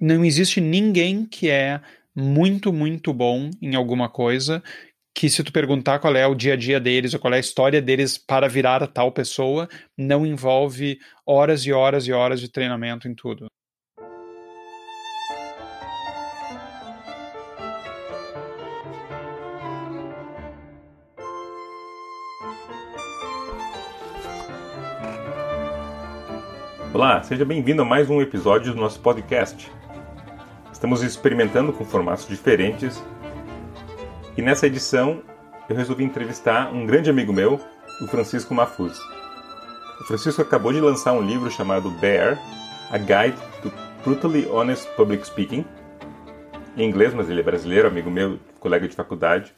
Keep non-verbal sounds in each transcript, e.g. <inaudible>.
não existe ninguém que é muito, muito bom em alguma coisa que se tu perguntar qual é o dia a dia deles ou qual é a história deles para virar tal pessoa, não envolve horas e horas e horas de treinamento em tudo. Olá, seja bem-vindo a mais um episódio do nosso podcast. Estamos experimentando com formatos diferentes e nessa edição eu resolvi entrevistar um grande amigo meu, o Francisco Mafuz. O Francisco acabou de lançar um livro chamado Bear, A Guide to Brutally Honest Public Speaking, em inglês, mas ele é brasileiro, amigo meu, colega de faculdade.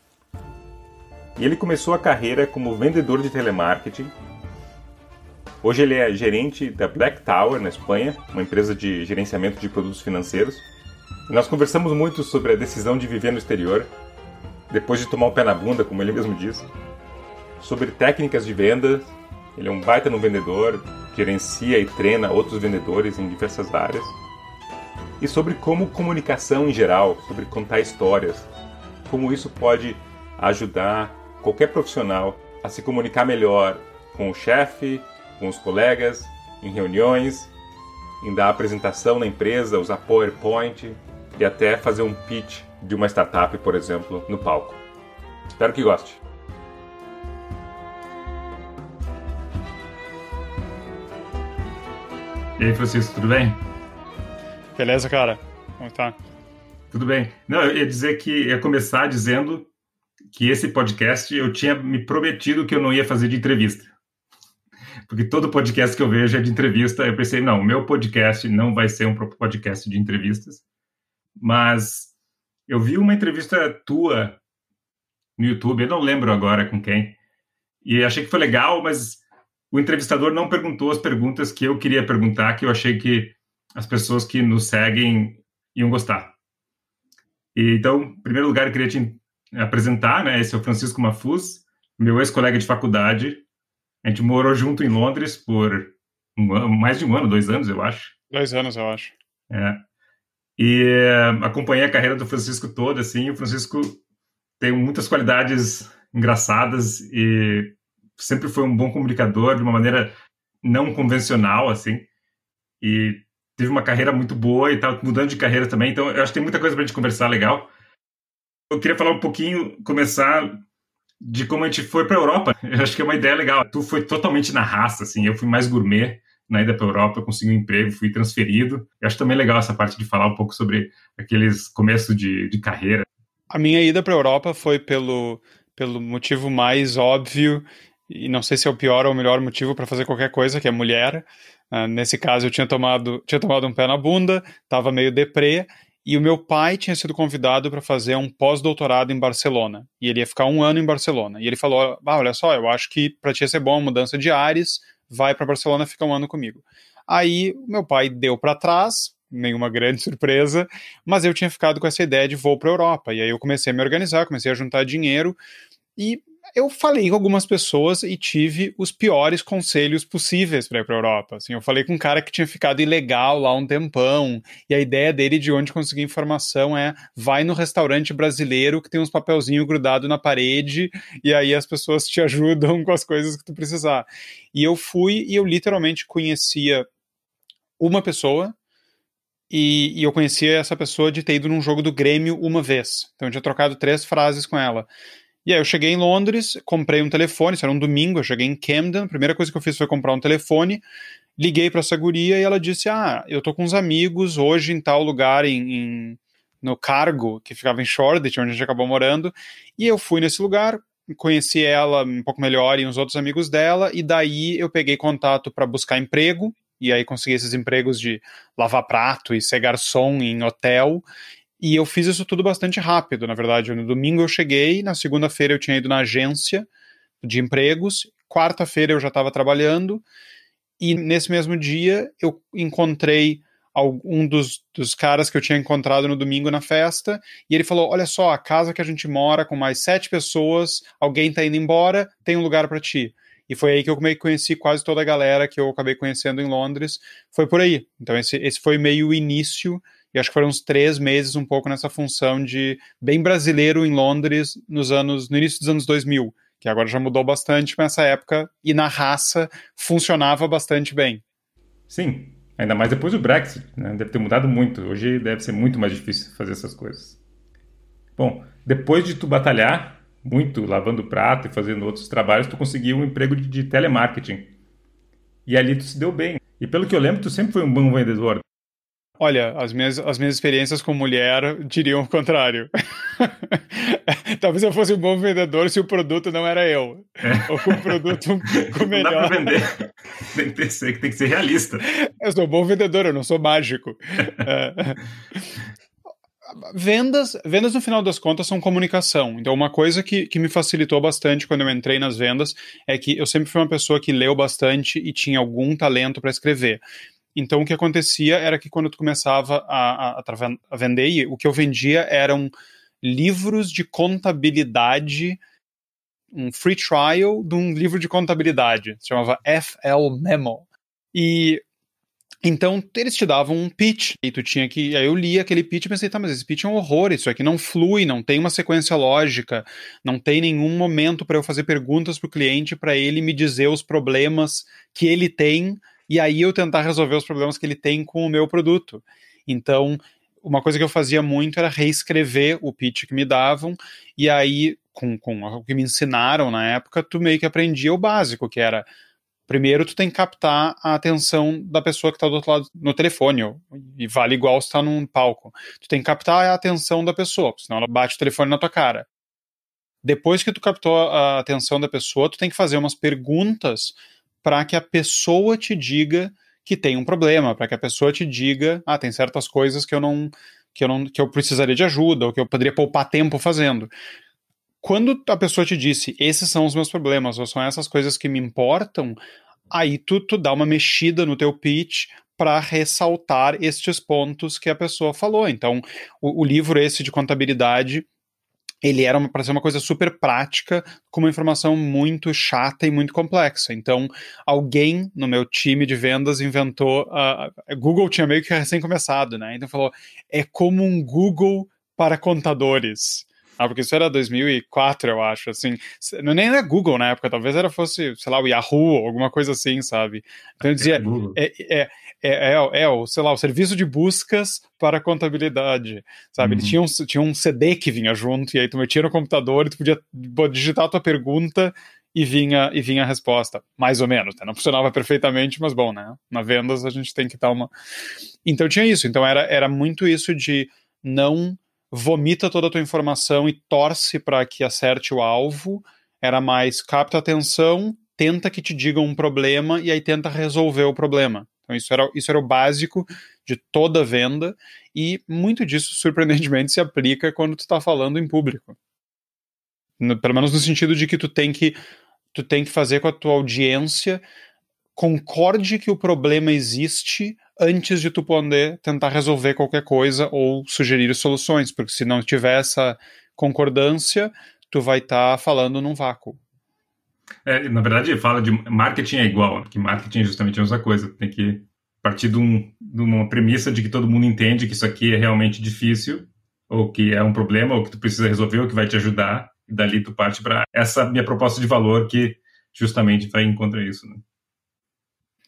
E ele começou a carreira como vendedor de telemarketing Hoje ele é gerente da Black Tower na Espanha, uma empresa de gerenciamento de produtos financeiros. Nós conversamos muito sobre a decisão de viver no exterior, depois de tomar um pé na bunda, como ele mesmo diz, sobre técnicas de venda. Ele é um baita no vendedor, gerencia e treina outros vendedores em diversas áreas. E sobre como comunicação em geral, sobre contar histórias, como isso pode ajudar qualquer profissional a se comunicar melhor com o chefe, com os colegas, em reuniões, em dar apresentação na empresa, usar PowerPoint e até fazer um pitch de uma startup, por exemplo, no palco. Espero que goste. E aí, Francisco, tudo bem? Beleza, cara? Como tá? Tudo bem. Não, eu ia dizer que ia começar dizendo que esse podcast eu tinha me prometido que eu não ia fazer de entrevista porque todo podcast que eu vejo é de entrevista. Eu pensei, não, o meu podcast não vai ser um podcast de entrevistas, mas eu vi uma entrevista tua no YouTube, eu não lembro agora com quem, e achei que foi legal, mas o entrevistador não perguntou as perguntas que eu queria perguntar, que eu achei que as pessoas que nos seguem iam gostar. E, então, em primeiro lugar, eu queria te apresentar, né? Esse é o Francisco Mafuz, meu ex-colega de faculdade, a gente morou junto em Londres por um ano, mais de um ano, dois anos, eu acho. Dois anos, eu acho. É. E uh, acompanhei a carreira do Francisco toda, assim. O Francisco tem muitas qualidades engraçadas e sempre foi um bom comunicador de uma maneira não convencional, assim. E teve uma carreira muito boa e tá mudando de carreira também. Então, eu acho que tem muita coisa para a gente conversar legal. Eu queria falar um pouquinho, começar de como a gente foi para a Europa. <laughs> Eu acho que é uma ideia legal. Tu foi totalmente na raça, assim. Eu fui mais gourmet na ida para a Europa, eu consegui um emprego, fui transferido. Eu acho também legal essa parte de falar um pouco sobre aqueles começos de, de carreira. A minha ida para a Europa foi pelo, pelo motivo mais óbvio e não sei se é o pior ou o melhor motivo para fazer qualquer coisa, que é mulher. Uh, nesse caso, eu tinha tomado, tinha tomado um pé na bunda, estava meio deprê, e o meu pai tinha sido convidado para fazer um pós-doutorado em Barcelona. E ele ia ficar um ano em Barcelona. E ele falou: ah, olha só, eu acho que para ti ia ser bom a mudança de ares, vai para Barcelona fica um ano comigo. Aí meu pai deu para trás, nenhuma <laughs> grande surpresa, mas eu tinha ficado com essa ideia de vou para Europa. E aí eu comecei a me organizar, comecei a juntar dinheiro e eu falei com algumas pessoas e tive os piores conselhos possíveis para ir para Europa. Assim, eu falei com um cara que tinha ficado ilegal lá um tempão, e a ideia dele de onde conseguir informação é vai no restaurante brasileiro que tem uns papelzinhos grudados na parede, e aí as pessoas te <laughs> ajudam com as coisas que tu precisar. E eu fui e eu literalmente conhecia uma pessoa e, e, eu conhecia essa pessoa de ter ido num jogo do Grêmio uma vez. Então eu tinha trocado três frases com ela. E aí eu cheguei em Londres, comprei um telefone, isso era um domingo, eu cheguei em Camden, a primeira coisa que eu fiz foi comprar um telefone, liguei para essa guria e ela disse, ah, eu tô com uns amigos hoje em tal lugar em, em no Cargo, que ficava em Shoreditch, onde a gente acabou morando, e eu fui nesse lugar, conheci ela um pouco melhor e uns outros amigos dela, e daí eu peguei contato para buscar emprego, e aí consegui esses empregos de lavar prato e ser garçom em hotel, e eu fiz isso tudo bastante rápido, na verdade. No domingo eu cheguei, na segunda-feira eu tinha ido na agência de empregos, quarta-feira eu já estava trabalhando, e nesse mesmo dia eu encontrei um dos, dos caras que eu tinha encontrado no domingo na festa, e ele falou: Olha só, a casa que a gente mora com mais sete pessoas, alguém tá indo embora, tem um lugar para ti. E foi aí que eu conheci quase toda a galera que eu acabei conhecendo em Londres. Foi por aí. Então, esse, esse foi meio o início e acho que foram uns três meses um pouco nessa função de bem brasileiro em Londres nos anos no início dos anos 2000, que agora já mudou bastante, nessa época e na raça funcionava bastante bem. Sim, ainda mais depois do Brexit, né? deve ter mudado muito. Hoje deve ser muito mais difícil fazer essas coisas. Bom, depois de tu batalhar muito lavando prato e fazendo outros trabalhos, tu conseguiu um emprego de telemarketing. E ali tu se deu bem. E pelo que eu lembro, tu sempre foi um bom vendedor. Olha, as minhas, as minhas experiências com mulher diriam o contrário. <laughs> Talvez eu fosse um bom vendedor se o produto não era eu. É. Ou o produto com melhor. Não dá pra vender. Tem que, ser, tem que ser realista. Eu sou um bom vendedor, eu não sou mágico. <laughs> é. Vendas, vendas no final das contas são comunicação. Então, uma coisa que, que me facilitou bastante quando eu entrei nas vendas é que eu sempre fui uma pessoa que leu bastante e tinha algum talento para escrever. Então, o que acontecia era que quando tu começava a, a, a vender, o que eu vendia eram livros de contabilidade, um free trial de um livro de contabilidade, se chamava FL Memo. E então, eles te davam um pitch, e tu tinha que. Aí eu li aquele pitch e pensei, tá, mas esse pitch é um horror, isso aqui não flui, não tem uma sequência lógica, não tem nenhum momento para eu fazer perguntas pro cliente para ele me dizer os problemas que ele tem, e aí eu tentar resolver os problemas que ele tem com o meu produto. Então, uma coisa que eu fazia muito era reescrever o pitch que me davam, e aí, com, com o que me ensinaram na época, tu meio que aprendia o básico, que era Primeiro, tu tem que captar a atenção da pessoa que está do outro lado no telefone, e vale igual se está num palco. Tu tem que captar a atenção da pessoa, senão ela bate o telefone na tua cara. Depois que tu captou a atenção da pessoa, tu tem que fazer umas perguntas para que a pessoa te diga que tem um problema, para que a pessoa te diga, ah, tem certas coisas que eu não que eu não que eu precisaria de ajuda, ou que eu poderia poupar tempo fazendo quando a pessoa te disse, esses são os meus problemas, ou são essas coisas que me importam, aí tu, tu dá uma mexida no teu pitch para ressaltar estes pontos que a pessoa falou. Então, o, o livro esse de contabilidade, ele era para ser uma coisa super prática, com uma informação muito chata e muito complexa. Então, alguém no meu time de vendas inventou. Uh, Google tinha meio que recém começado, né? Então falou: é como um Google para contadores. Ah, porque isso era 2004, eu acho, assim. Não nem era Google na época, talvez era fosse, sei lá, o Yahoo, alguma coisa assim, sabe? Então eu dizia, é, é, é, é, é, o, sei lá, o serviço de buscas para contabilidade, sabe? Uhum. Ele tinha um, tinha um CD que vinha junto, e aí tu metia no computador e tu podia digitar a tua pergunta e vinha, e vinha a resposta, mais ou menos, né? Não funcionava perfeitamente, mas bom, né? Na vendas a gente tem que dar uma... Então tinha isso, então era, era muito isso de não vomita toda a tua informação e torce para que acerte o alvo. Era mais capta a atenção, tenta que te digam um problema e aí tenta resolver o problema. Então isso era, isso era o básico de toda venda e muito disso, surpreendentemente, se aplica quando tu está falando em público. No, pelo menos no sentido de que tu tem que tu tem que fazer com a tua audiência concorde que o problema existe antes de tu poder tentar resolver qualquer coisa ou sugerir soluções, porque se não tiver essa concordância, tu vai estar tá falando num vácuo. É, na verdade, fala de marketing é igual, que marketing é justamente a mesma coisa. Tem que partir de, um, de uma premissa de que todo mundo entende que isso aqui é realmente difícil, ou que é um problema, ou que tu precisa resolver, ou que vai te ajudar, e dali tu parte para essa minha proposta de valor que justamente vai encontrar isso. Né?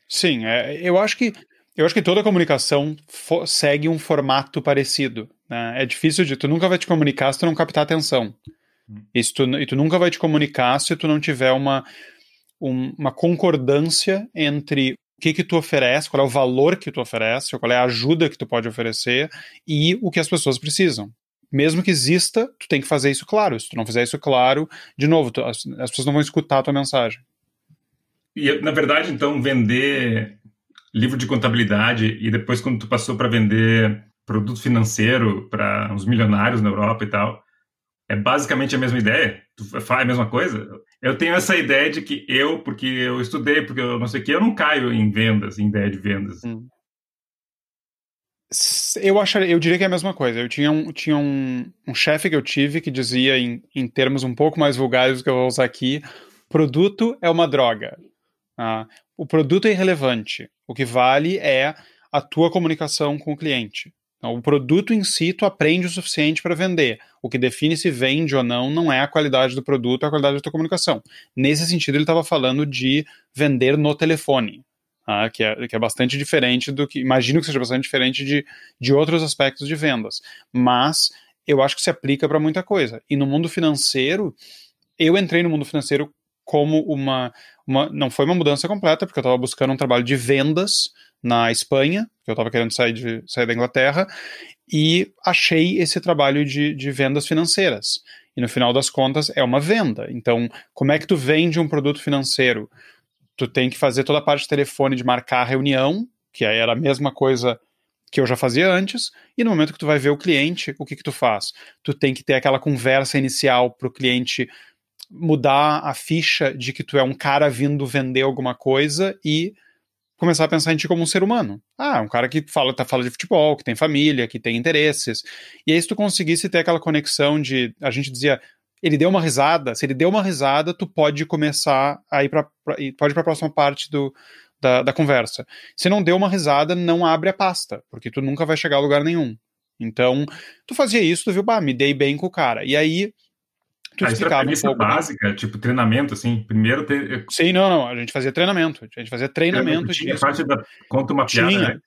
Sim, é, eu acho que eu acho que toda comunicação segue um formato parecido. Né? É difícil de. Tu nunca vai te comunicar se tu não captar atenção. E, tu, e tu nunca vai te comunicar se tu não tiver uma, um, uma concordância entre o que, que tu oferece, qual é o valor que tu oferece, qual é a ajuda que tu pode oferecer e o que as pessoas precisam. Mesmo que exista, tu tem que fazer isso claro. Se tu não fizer isso claro, de novo, tu, as, as pessoas não vão escutar a tua mensagem. E, na verdade, então, vender livro de contabilidade e depois quando tu passou para vender produto financeiro para uns milionários na Europa e tal, é basicamente a mesma ideia? Tu faz a mesma coisa? Eu tenho essa ideia de que eu, porque eu estudei, porque eu não sei o que, eu não caio em vendas, em ideia de vendas. Eu, acharia, eu diria que é a mesma coisa. Eu tinha um, tinha um, um chefe que eu tive que dizia, em, em termos um pouco mais vulgares do que eu vou usar aqui, produto é uma droga. Ah, o produto é irrelevante. O que vale é a tua comunicação com o cliente. Então, o produto em si, tu aprende o suficiente para vender. O que define se vende ou não não é a qualidade do produto, é a qualidade da tua comunicação. Nesse sentido, ele estava falando de vender no telefone, tá? que, é, que é bastante diferente do que. Imagino que seja bastante diferente de, de outros aspectos de vendas. Mas eu acho que se aplica para muita coisa. E no mundo financeiro, eu entrei no mundo financeiro como uma, uma. Não foi uma mudança completa, porque eu estava buscando um trabalho de vendas na Espanha, que eu estava querendo sair, de, sair da Inglaterra, e achei esse trabalho de, de vendas financeiras. E no final das contas é uma venda. Então, como é que tu vende um produto financeiro? Tu tem que fazer toda a parte de telefone de marcar a reunião, que aí era a mesma coisa que eu já fazia antes, e no momento que tu vai ver o cliente, o que que tu faz? Tu tem que ter aquela conversa inicial para o cliente mudar a ficha de que tu é um cara vindo vender alguma coisa e começar a pensar em ti como um ser humano. Ah, um cara que fala, tá, fala de futebol, que tem família, que tem interesses. E aí, se tu conseguisse ter aquela conexão de. A gente dizia, ele deu uma risada, se ele deu uma risada, tu pode começar a ir pra pode ir pra próxima parte do, da, da conversa. Se não deu uma risada, não abre a pasta, porque tu nunca vai chegar a lugar nenhum. Então, tu fazia isso, tu viu, bah, me dei bem com o cara. E aí, tu a explicava um pouco. básica, tipo treinamento, assim, primeiro ter... Sim, não, não, a gente fazia treinamento, a gente fazia treinamento. Tinha disso. parte da conta uma piada, Tinha. né?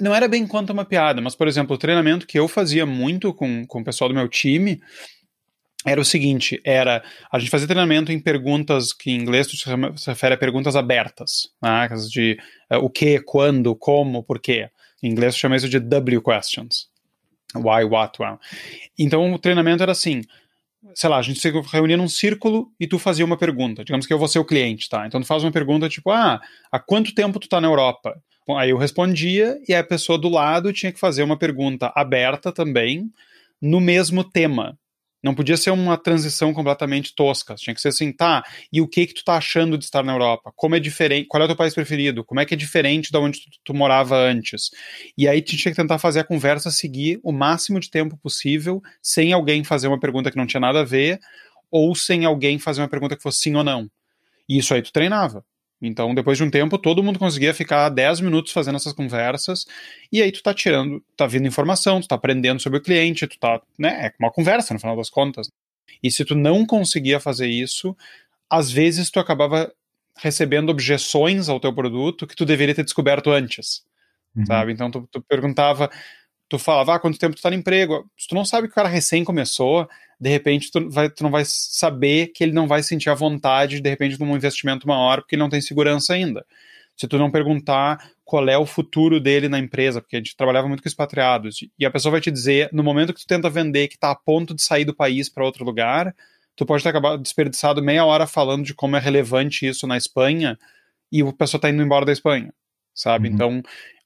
Não era bem quanto uma piada, mas, por exemplo, o treinamento que eu fazia muito com, com o pessoal do meu time era o seguinte, era a gente fazia treinamento em perguntas que em inglês se refere a perguntas abertas, né, de uh, o que, quando, como, por quê. Em inglês chama isso de W questions. Why, what, well. Então o treinamento era assim, sei lá, a gente se reunia num círculo e tu fazia uma pergunta. Digamos que eu vou ser o cliente, tá? Então tu faz uma pergunta tipo, ah, há quanto tempo tu tá na Europa? Bom, aí eu respondia e a pessoa do lado tinha que fazer uma pergunta aberta também no mesmo tema. Não podia ser uma transição completamente tosca. Tinha que ser assim, tá, e o que que tu tá achando de estar na Europa? Como é diferente? Qual é o teu país preferido? Como é que é diferente da onde tu, tu, morava antes? E aí tu tinha que tentar fazer a conversa seguir o máximo de tempo possível, sem alguém fazer uma pergunta que não tinha nada a ver, ou sem alguém fazer uma pergunta que fosse sim ou não. E isso aí tu treinava. Então, depois de um tempo, todo mundo conseguia ficar 10 minutos fazendo essas conversas, e aí tu tá tirando, tá vindo informação, tu tá aprendendo sobre o cliente, tu tá, né, é uma conversa no final das contas. E se tu não conseguia fazer isso, às vezes tu acabava recebendo objeções ao teu produto que tu deveria ter descoberto antes, uhum. sabe? Então tu, tu perguntava, tu falava, ah, quanto tempo tu tá no emprego? Se tu não sabe que o cara recém começou, de repente tu, vai, tu não vai saber que ele não vai sentir a vontade, de repente, de um investimento maior, porque ele não tem segurança ainda. Se tu não perguntar qual é o futuro dele na empresa, porque a gente trabalhava muito com expatriados, e a pessoa vai te dizer, no momento que tu tenta vender que está a ponto de sair do país para outro lugar, tu pode ter acabado desperdiçado meia hora falando de como é relevante isso na Espanha, e a pessoa está indo embora da Espanha, sabe? Uhum. Então,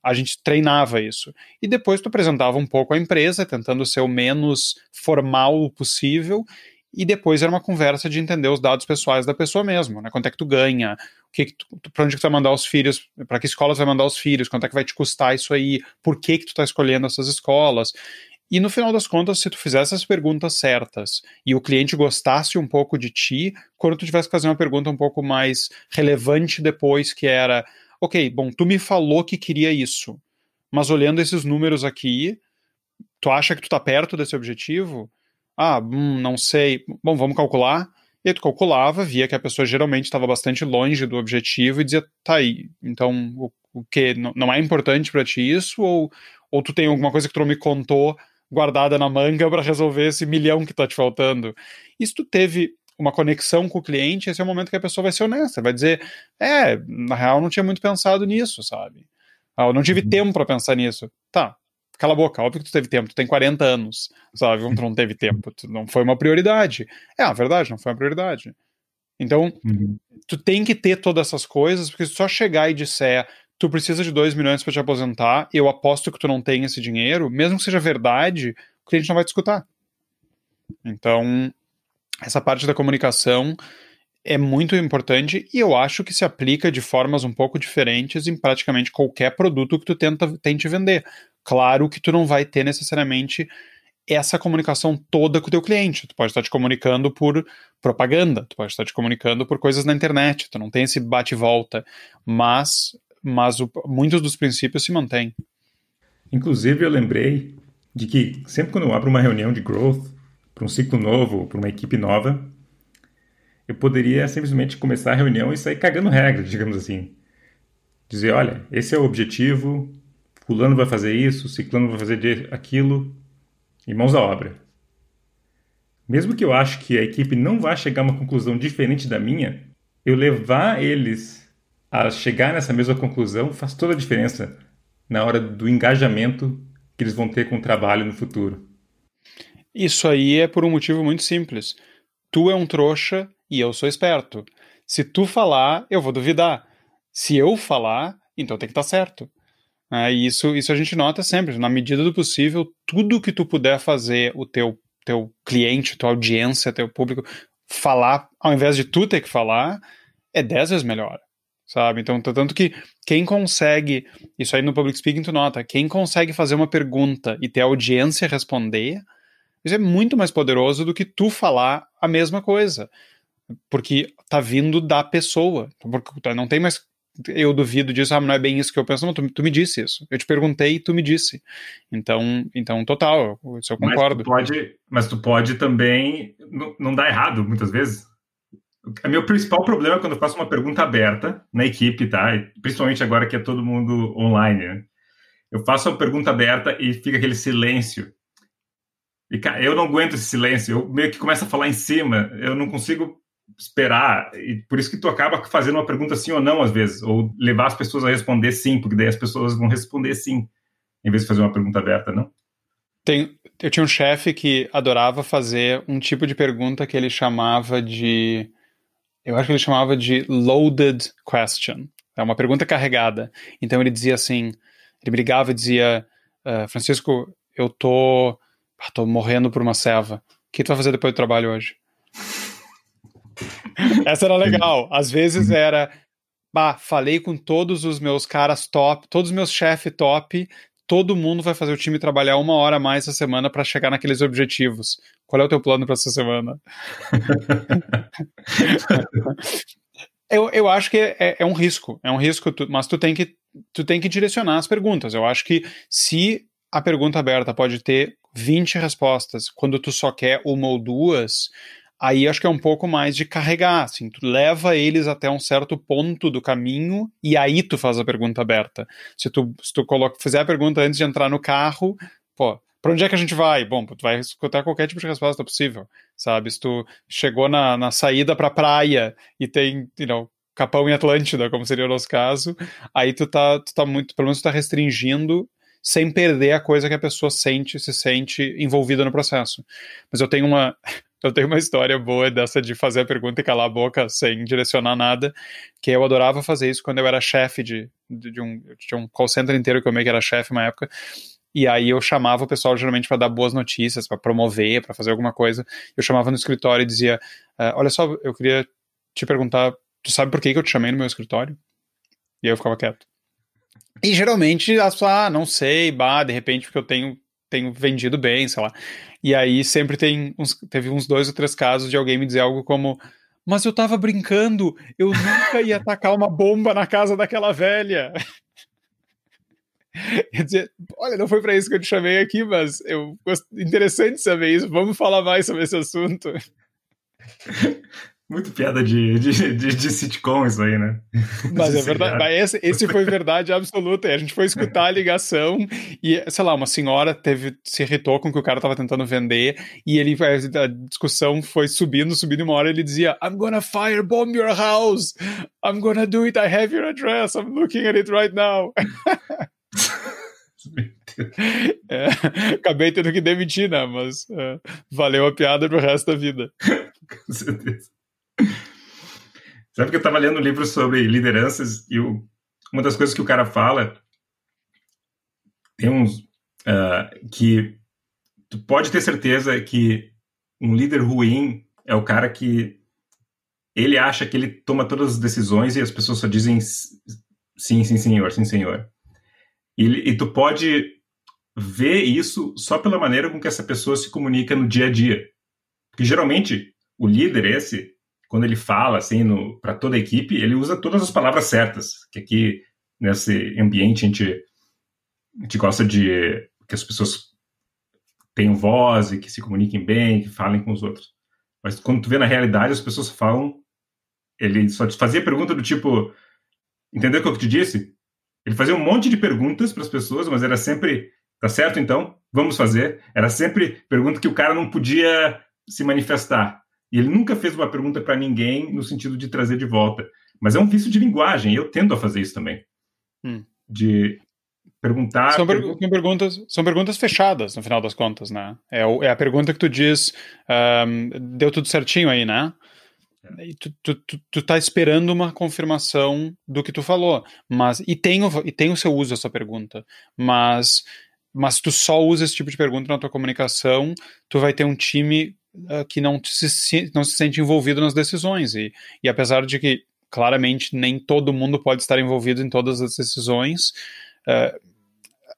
a gente treinava isso. E depois tu apresentava um pouco a empresa, tentando ser o menos formal possível, e depois era uma conversa de entender os dados pessoais da pessoa mesmo, né? Quanto é que tu ganha, o que, que onde que tu vai mandar os filhos, para que escola tu vai mandar os filhos, quanto é que vai te custar isso aí, por que que tu tá escolhendo essas escolas. E no final das contas, se tu fizesse as perguntas certas e o cliente gostasse um pouco de ti, quando tu tivesse que fazer uma pergunta um pouco mais relevante depois, que era ok, bom, tu me falou que queria isso, mas olhando esses números aqui, tu acha que tu tá perto desse objetivo? Ah, hum, não sei. Bom, vamos calcular. E aí tu calculava, via que a pessoa geralmente estava bastante longe do objetivo e dizia, tá aí, então o, o que? Não é importante para ti isso? Ou, ou tu tem alguma coisa que tu não me contou guardada na manga para resolver esse milhão que tá te faltando? Isso tu teve uma conexão com o cliente, esse é o momento que a pessoa vai ser honesta, vai dizer, é, na real eu não tinha muito pensado nisso, sabe? Ah, eu não tive uhum. tempo para pensar nisso. Tá, cala a boca, óbvio que tu teve tempo, tu tem 40 anos, sabe? Tu não teve tempo, não foi uma prioridade. É, a verdade, não foi uma prioridade. Então, uhum. tu tem que ter todas essas coisas, porque se só chegar e disser, tu precisa de 2 milhões para te aposentar, eu aposto que tu não tem esse dinheiro, mesmo que seja verdade, o cliente não vai te escutar. Então, essa parte da comunicação é muito importante e eu acho que se aplica de formas um pouco diferentes em praticamente qualquer produto que tu tenta, tente vender. Claro que tu não vai ter necessariamente essa comunicação toda com o teu cliente. Tu pode estar te comunicando por propaganda, tu pode estar te comunicando por coisas na internet, tu não tem esse bate-volta, mas, mas o, muitos dos princípios se mantêm. Inclusive, eu lembrei de que sempre quando eu abro uma reunião de growth para um ciclo novo, para uma equipe nova, eu poderia simplesmente começar a reunião e sair cagando regras, <laughs> digamos assim. Dizer, olha, esse é o objetivo, fulano vai fazer isso, ciclano vai fazer aquilo, e mãos à obra. Mesmo que eu acho que a equipe não vá chegar a uma conclusão diferente da minha, eu levar eles a chegar nessa mesma conclusão faz toda a diferença na hora do engajamento que eles vão ter com o trabalho no futuro. Isso aí é por um motivo muito simples. Tu é um trouxa e eu sou esperto. Se tu falar, eu vou duvidar. Se eu falar, então tem que estar tá certo. É, isso, isso a gente nota sempre. Na medida do possível, tudo que tu puder fazer o teu, teu cliente, tua audiência, teu público falar, ao invés de tu ter que falar, é dez vezes melhor sabe? Então, tanto que quem consegue, isso aí no public speaking tu nota, quem consegue fazer uma pergunta e ter a audiência responder, isso é muito mais poderoso do que tu falar a mesma coisa, porque tá vindo da pessoa, porque não tem mais eu duvido disso, ah, não é bem isso que eu penso, não, tu, tu me disse isso. Eu te perguntei e tu me disse. Então, então total, isso eu concordo. Mas tu pode, mas tu pode também não, não dar errado muitas vezes. O meu principal problema é quando eu faço uma pergunta aberta na equipe, tá? Principalmente agora que é todo mundo online, né? Eu faço a pergunta aberta e fica aquele silêncio. E, cara, eu não aguento esse silêncio. Eu meio que começo a falar em cima. Eu não consigo esperar. E por isso que tu acaba fazendo uma pergunta sim ou não, às vezes. Ou levar as pessoas a responder sim, porque daí as pessoas vão responder sim, em vez de fazer uma pergunta aberta, não? Tem, eu tinha um chefe que adorava fazer um tipo de pergunta que ele chamava de eu acho que ele chamava de loaded question. É uma pergunta carregada. Então ele dizia assim, ele brigava e dizia, uh, Francisco, eu tô, ah, tô morrendo por uma ceva. O que tu vai fazer depois do trabalho hoje? Essa era legal. Às vezes era, bah, falei com todos os meus caras top, todos os meus chefes top, todo mundo vai fazer o time trabalhar uma hora a mais essa semana para chegar naqueles objetivos. Qual é o teu plano para essa semana? <laughs> eu, eu acho que é, é, um risco, é um risco, mas tu tem, que, tu tem que direcionar as perguntas. Eu acho que se a pergunta aberta pode ter 20 respostas, quando tu só quer uma ou duas, aí acho que é um pouco mais de carregar, assim, tu leva eles até um certo ponto do caminho e aí tu faz a pergunta aberta. Se tu, se tu coloca, fizer a pergunta antes de entrar no carro, pô, para onde é que a gente vai? Bom, tu vai escutar qualquer tipo de resposta possível, sabe? Se tu chegou na, na saída pra praia e tem, you know, Capão em Atlântida, como seria o nosso caso, aí tu tá, tu tá muito, pelo menos tu tá restringindo sem perder a coisa que a pessoa sente, se sente envolvida no processo. Mas eu tenho uma, <laughs> eu tenho uma história boa dessa de fazer a pergunta e calar a boca sem direcionar nada, que eu adorava fazer isso quando eu era chefe de, de, de um, de um call center inteiro que eu meio que era chefe uma época, e aí eu chamava o pessoal geralmente para dar boas notícias, para promover, para fazer alguma coisa. Eu chamava no escritório e dizia: uh, Olha só, eu queria te perguntar, tu sabe por que, que eu te chamei no meu escritório? E aí eu ficava quieto. E geralmente as pessoas, ah, não sei, bah, de repente porque eu tenho, tenho vendido bem, sei lá. E aí sempre tem uns, teve uns dois ou três casos de alguém me dizer algo como mas eu tava brincando, eu nunca ia atacar uma bomba na casa daquela velha. <laughs> Quer dizer, olha, não foi para isso que eu te chamei aqui, mas eu interessante saber isso. Vamos falar mais sobre esse assunto. <laughs> Muito piada de, de, de, de, sitcom isso aí, né? <laughs> Mas é verdade. Mas esse, esse foi verdade absoluta. A gente foi escutar a ligação e, sei lá, uma senhora teve, se irritou com o que o cara tava tentando vender e ele, a discussão foi subindo, subindo. E uma hora ele dizia: I'm gonna firebomb your house. I'm gonna do it. I have your address. I'm looking at it right now. <laughs> <laughs> É, acabei tendo que demitir, né? Mas é, valeu a piada pro resto da vida. Com certeza. Sabe que eu estava lendo um livro sobre lideranças e o, uma das coisas que o cara fala tem uns uh, que tu pode ter certeza que um líder ruim é o cara que ele acha que ele toma todas as decisões e as pessoas só dizem sim, sim, senhor, sim, senhor. E, e tu pode ver isso só pela maneira com que essa pessoa se comunica no dia a dia. Porque geralmente o líder esse, quando ele fala assim para toda a equipe, ele usa todas as palavras certas. Que aqui nesse ambiente a gente a gente gosta de que as pessoas tenham voz e que se comuniquem bem, que falem com os outros. Mas quando tu vê na realidade, as pessoas falam. Ele só te fazia pergunta do tipo: Entendeu o que eu te disse? Ele fazia um monte de perguntas para as pessoas, mas era sempre: Tá certo então? Vamos fazer. Era sempre pergunta que o cara não podia se manifestar. E ele nunca fez uma pergunta para ninguém no sentido de trazer de volta. Mas é um vício de linguagem, eu tendo a fazer isso também. Hum. De perguntar. São, per são, perguntas, são perguntas fechadas, no final das contas, né? É, é a pergunta que tu diz, um, deu tudo certinho aí, né? É. E tu, tu, tu, tu, tá esperando uma confirmação do que tu falou, mas e tem, o, e tem o seu uso essa pergunta, mas mas tu só usa esse tipo de pergunta na tua comunicação, tu vai ter um time uh, que não se, não se sente envolvido nas decisões e, e apesar de que claramente nem todo mundo pode estar envolvido em todas as decisões, uh,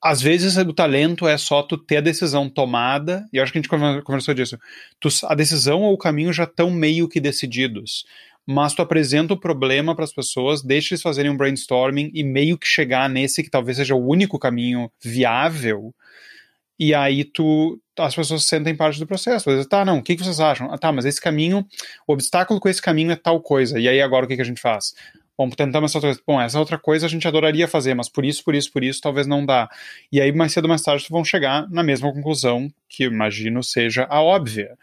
às vezes o talento é só tu ter a decisão tomada, e acho que a gente conversou disso. Tu, a decisão ou o caminho já estão meio que decididos, mas tu apresenta o problema para as pessoas, deixa eles fazerem um brainstorming e meio que chegar nesse que talvez seja o único caminho viável. E aí tu as pessoas sentem parte do processo. Vezes, tá, não, o que, que vocês acham? Ah, tá, mas esse caminho, o obstáculo com esse caminho é tal coisa. E aí agora o que, que a gente faz? Bom, tentamos essa outra coisa. Bom, essa outra coisa a gente adoraria fazer, mas por isso, por isso, por isso, talvez não dá. E aí, mais cedo ou mais tarde, vão chegar na mesma conclusão, que imagino seja a óbvia.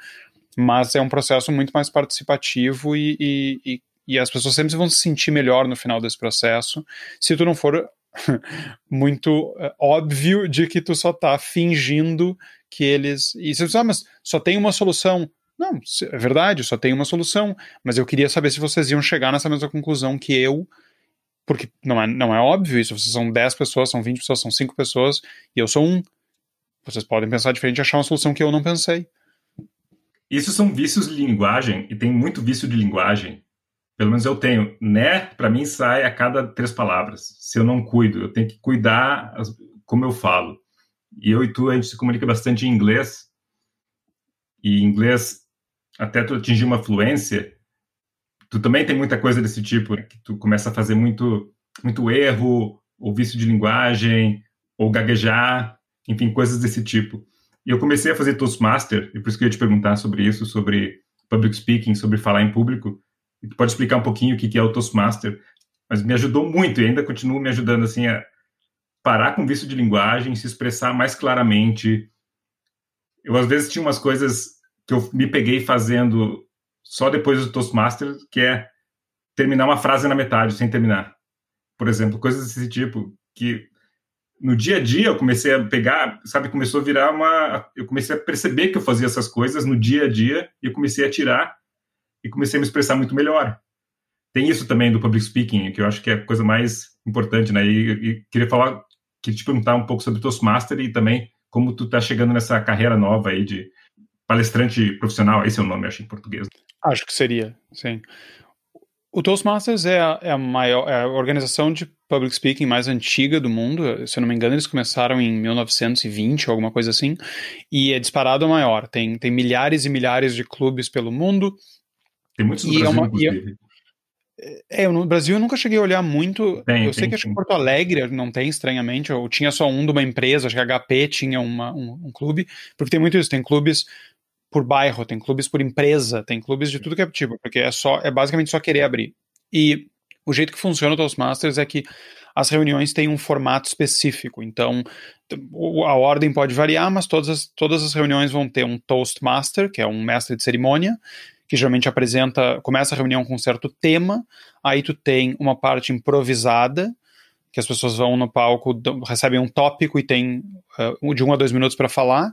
Mas é um processo muito mais participativo e, e, e, e as pessoas sempre vão se sentir melhor no final desse processo, se tu não for <laughs> muito é, óbvio de que tu só tá fingindo que eles. E você diz, ah, mas só tem uma solução. Não, é verdade, só tem uma solução. Mas eu queria saber se vocês iam chegar nessa mesma conclusão que eu, porque não é, não é óbvio isso. Vocês são 10 pessoas, são 20 pessoas, são 5 pessoas, e eu sou um. Vocês podem pensar diferente e achar uma solução que eu não pensei. Isso são vícios de linguagem, e tem muito vício de linguagem. Pelo menos eu tenho. Né, para mim, sai a cada três palavras. Se eu não cuido, eu tenho que cuidar como eu falo. E eu e tu, a gente se comunica bastante em inglês. E inglês até tu atingir uma fluência, tu também tem muita coisa desse tipo, né? que tu começa a fazer muito, muito erro, ou vício de linguagem, ou gaguejar, enfim, coisas desse tipo. E eu comecei a fazer Toastmaster, e por isso que eu ia te perguntar sobre isso, sobre public speaking, sobre falar em público. E tu pode explicar um pouquinho o que é o Toastmaster, mas me ajudou muito e ainda continua me ajudando assim a parar com vício de linguagem, se expressar mais claramente. Eu às vezes tinha umas coisas que eu me peguei fazendo só depois do Toastmaster, que é terminar uma frase na metade, sem terminar. Por exemplo, coisas desse tipo, que no dia a dia eu comecei a pegar, sabe, começou a virar uma. Eu comecei a perceber que eu fazia essas coisas no dia a dia e eu comecei a tirar e comecei a me expressar muito melhor. Tem isso também do public speaking, que eu acho que é a coisa mais importante, né? E, e queria falar, queria te perguntar um pouco sobre o Toastmaster e também como tu tá chegando nessa carreira nova aí de palestrante profissional, esse é o nome, acho, em português. Acho que seria, sim. O Toastmasters é a, é a maior é a organização de public speaking mais antiga do mundo. Se eu não me engano, eles começaram em 1920 ou alguma coisa assim, e é disparado a maior. Tem, tem milhares e milhares de clubes pelo mundo. Tem muitos no e Brasil, é uma, inclusive. É, é, no Brasil eu nunca cheguei a olhar muito. Tem, eu sei tem, que acho que Porto Alegre não tem, estranhamente, ou tinha só um de uma empresa, acho que a HP tinha uma, um, um, clube, porque tem muito isso, tem clubes por bairro, tem clubes por empresa, tem clubes de tudo que é tipo, porque é só é basicamente só querer abrir. E o jeito que funciona o Toastmasters é que as reuniões têm um formato específico, então a ordem pode variar, mas todas as, todas as reuniões vão ter um Toastmaster, que é um mestre de cerimônia, que geralmente apresenta, começa a reunião com um certo tema, aí tu tem uma parte improvisada, que as pessoas vão no palco, recebem um tópico e tem uh, de um a dois minutos para falar,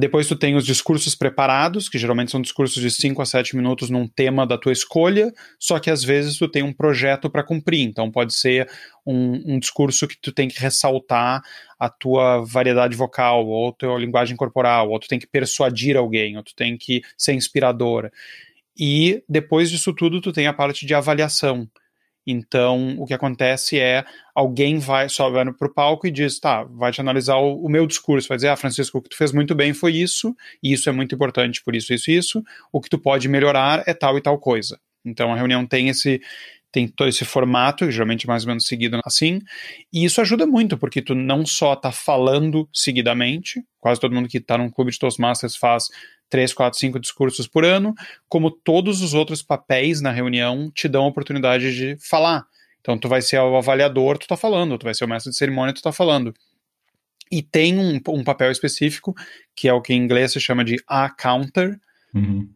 depois tu tem os discursos preparados, que geralmente são discursos de 5 a 7 minutos num tema da tua escolha, só que às vezes tu tem um projeto para cumprir. Então pode ser um, um, discurso que tu tem que ressaltar a tua variedade vocal, ou a tua linguagem corporal, ou tu tem que persuadir alguém, ou tu tem que ser inspirador. E depois disso tudo tu tem a parte de avaliação. Então, o que acontece é alguém vai sobe para o palco e diz, tá, vai te analisar o, o, meu discurso, vai dizer, ah, Francisco, o que tu fez muito bem foi isso, e isso é muito importante por isso, isso, isso. O que tu pode melhorar é tal e tal coisa. Então, a reunião tem esse tem todo esse formato, geralmente mais ou menos seguido assim, e isso ajuda muito, porque tu não só tá falando seguidamente, quase todo mundo que está num clube de Toastmasters faz três, quatro, cinco discursos por ano, como todos os outros papéis na reunião te dão a oportunidade de falar. Então tu vai ser o avaliador, tu tá falando, tu vai ser o mestre de cerimônia, tu tá falando. E tem um, um papel específico, que é o que em inglês se chama de A-Counter, uhum.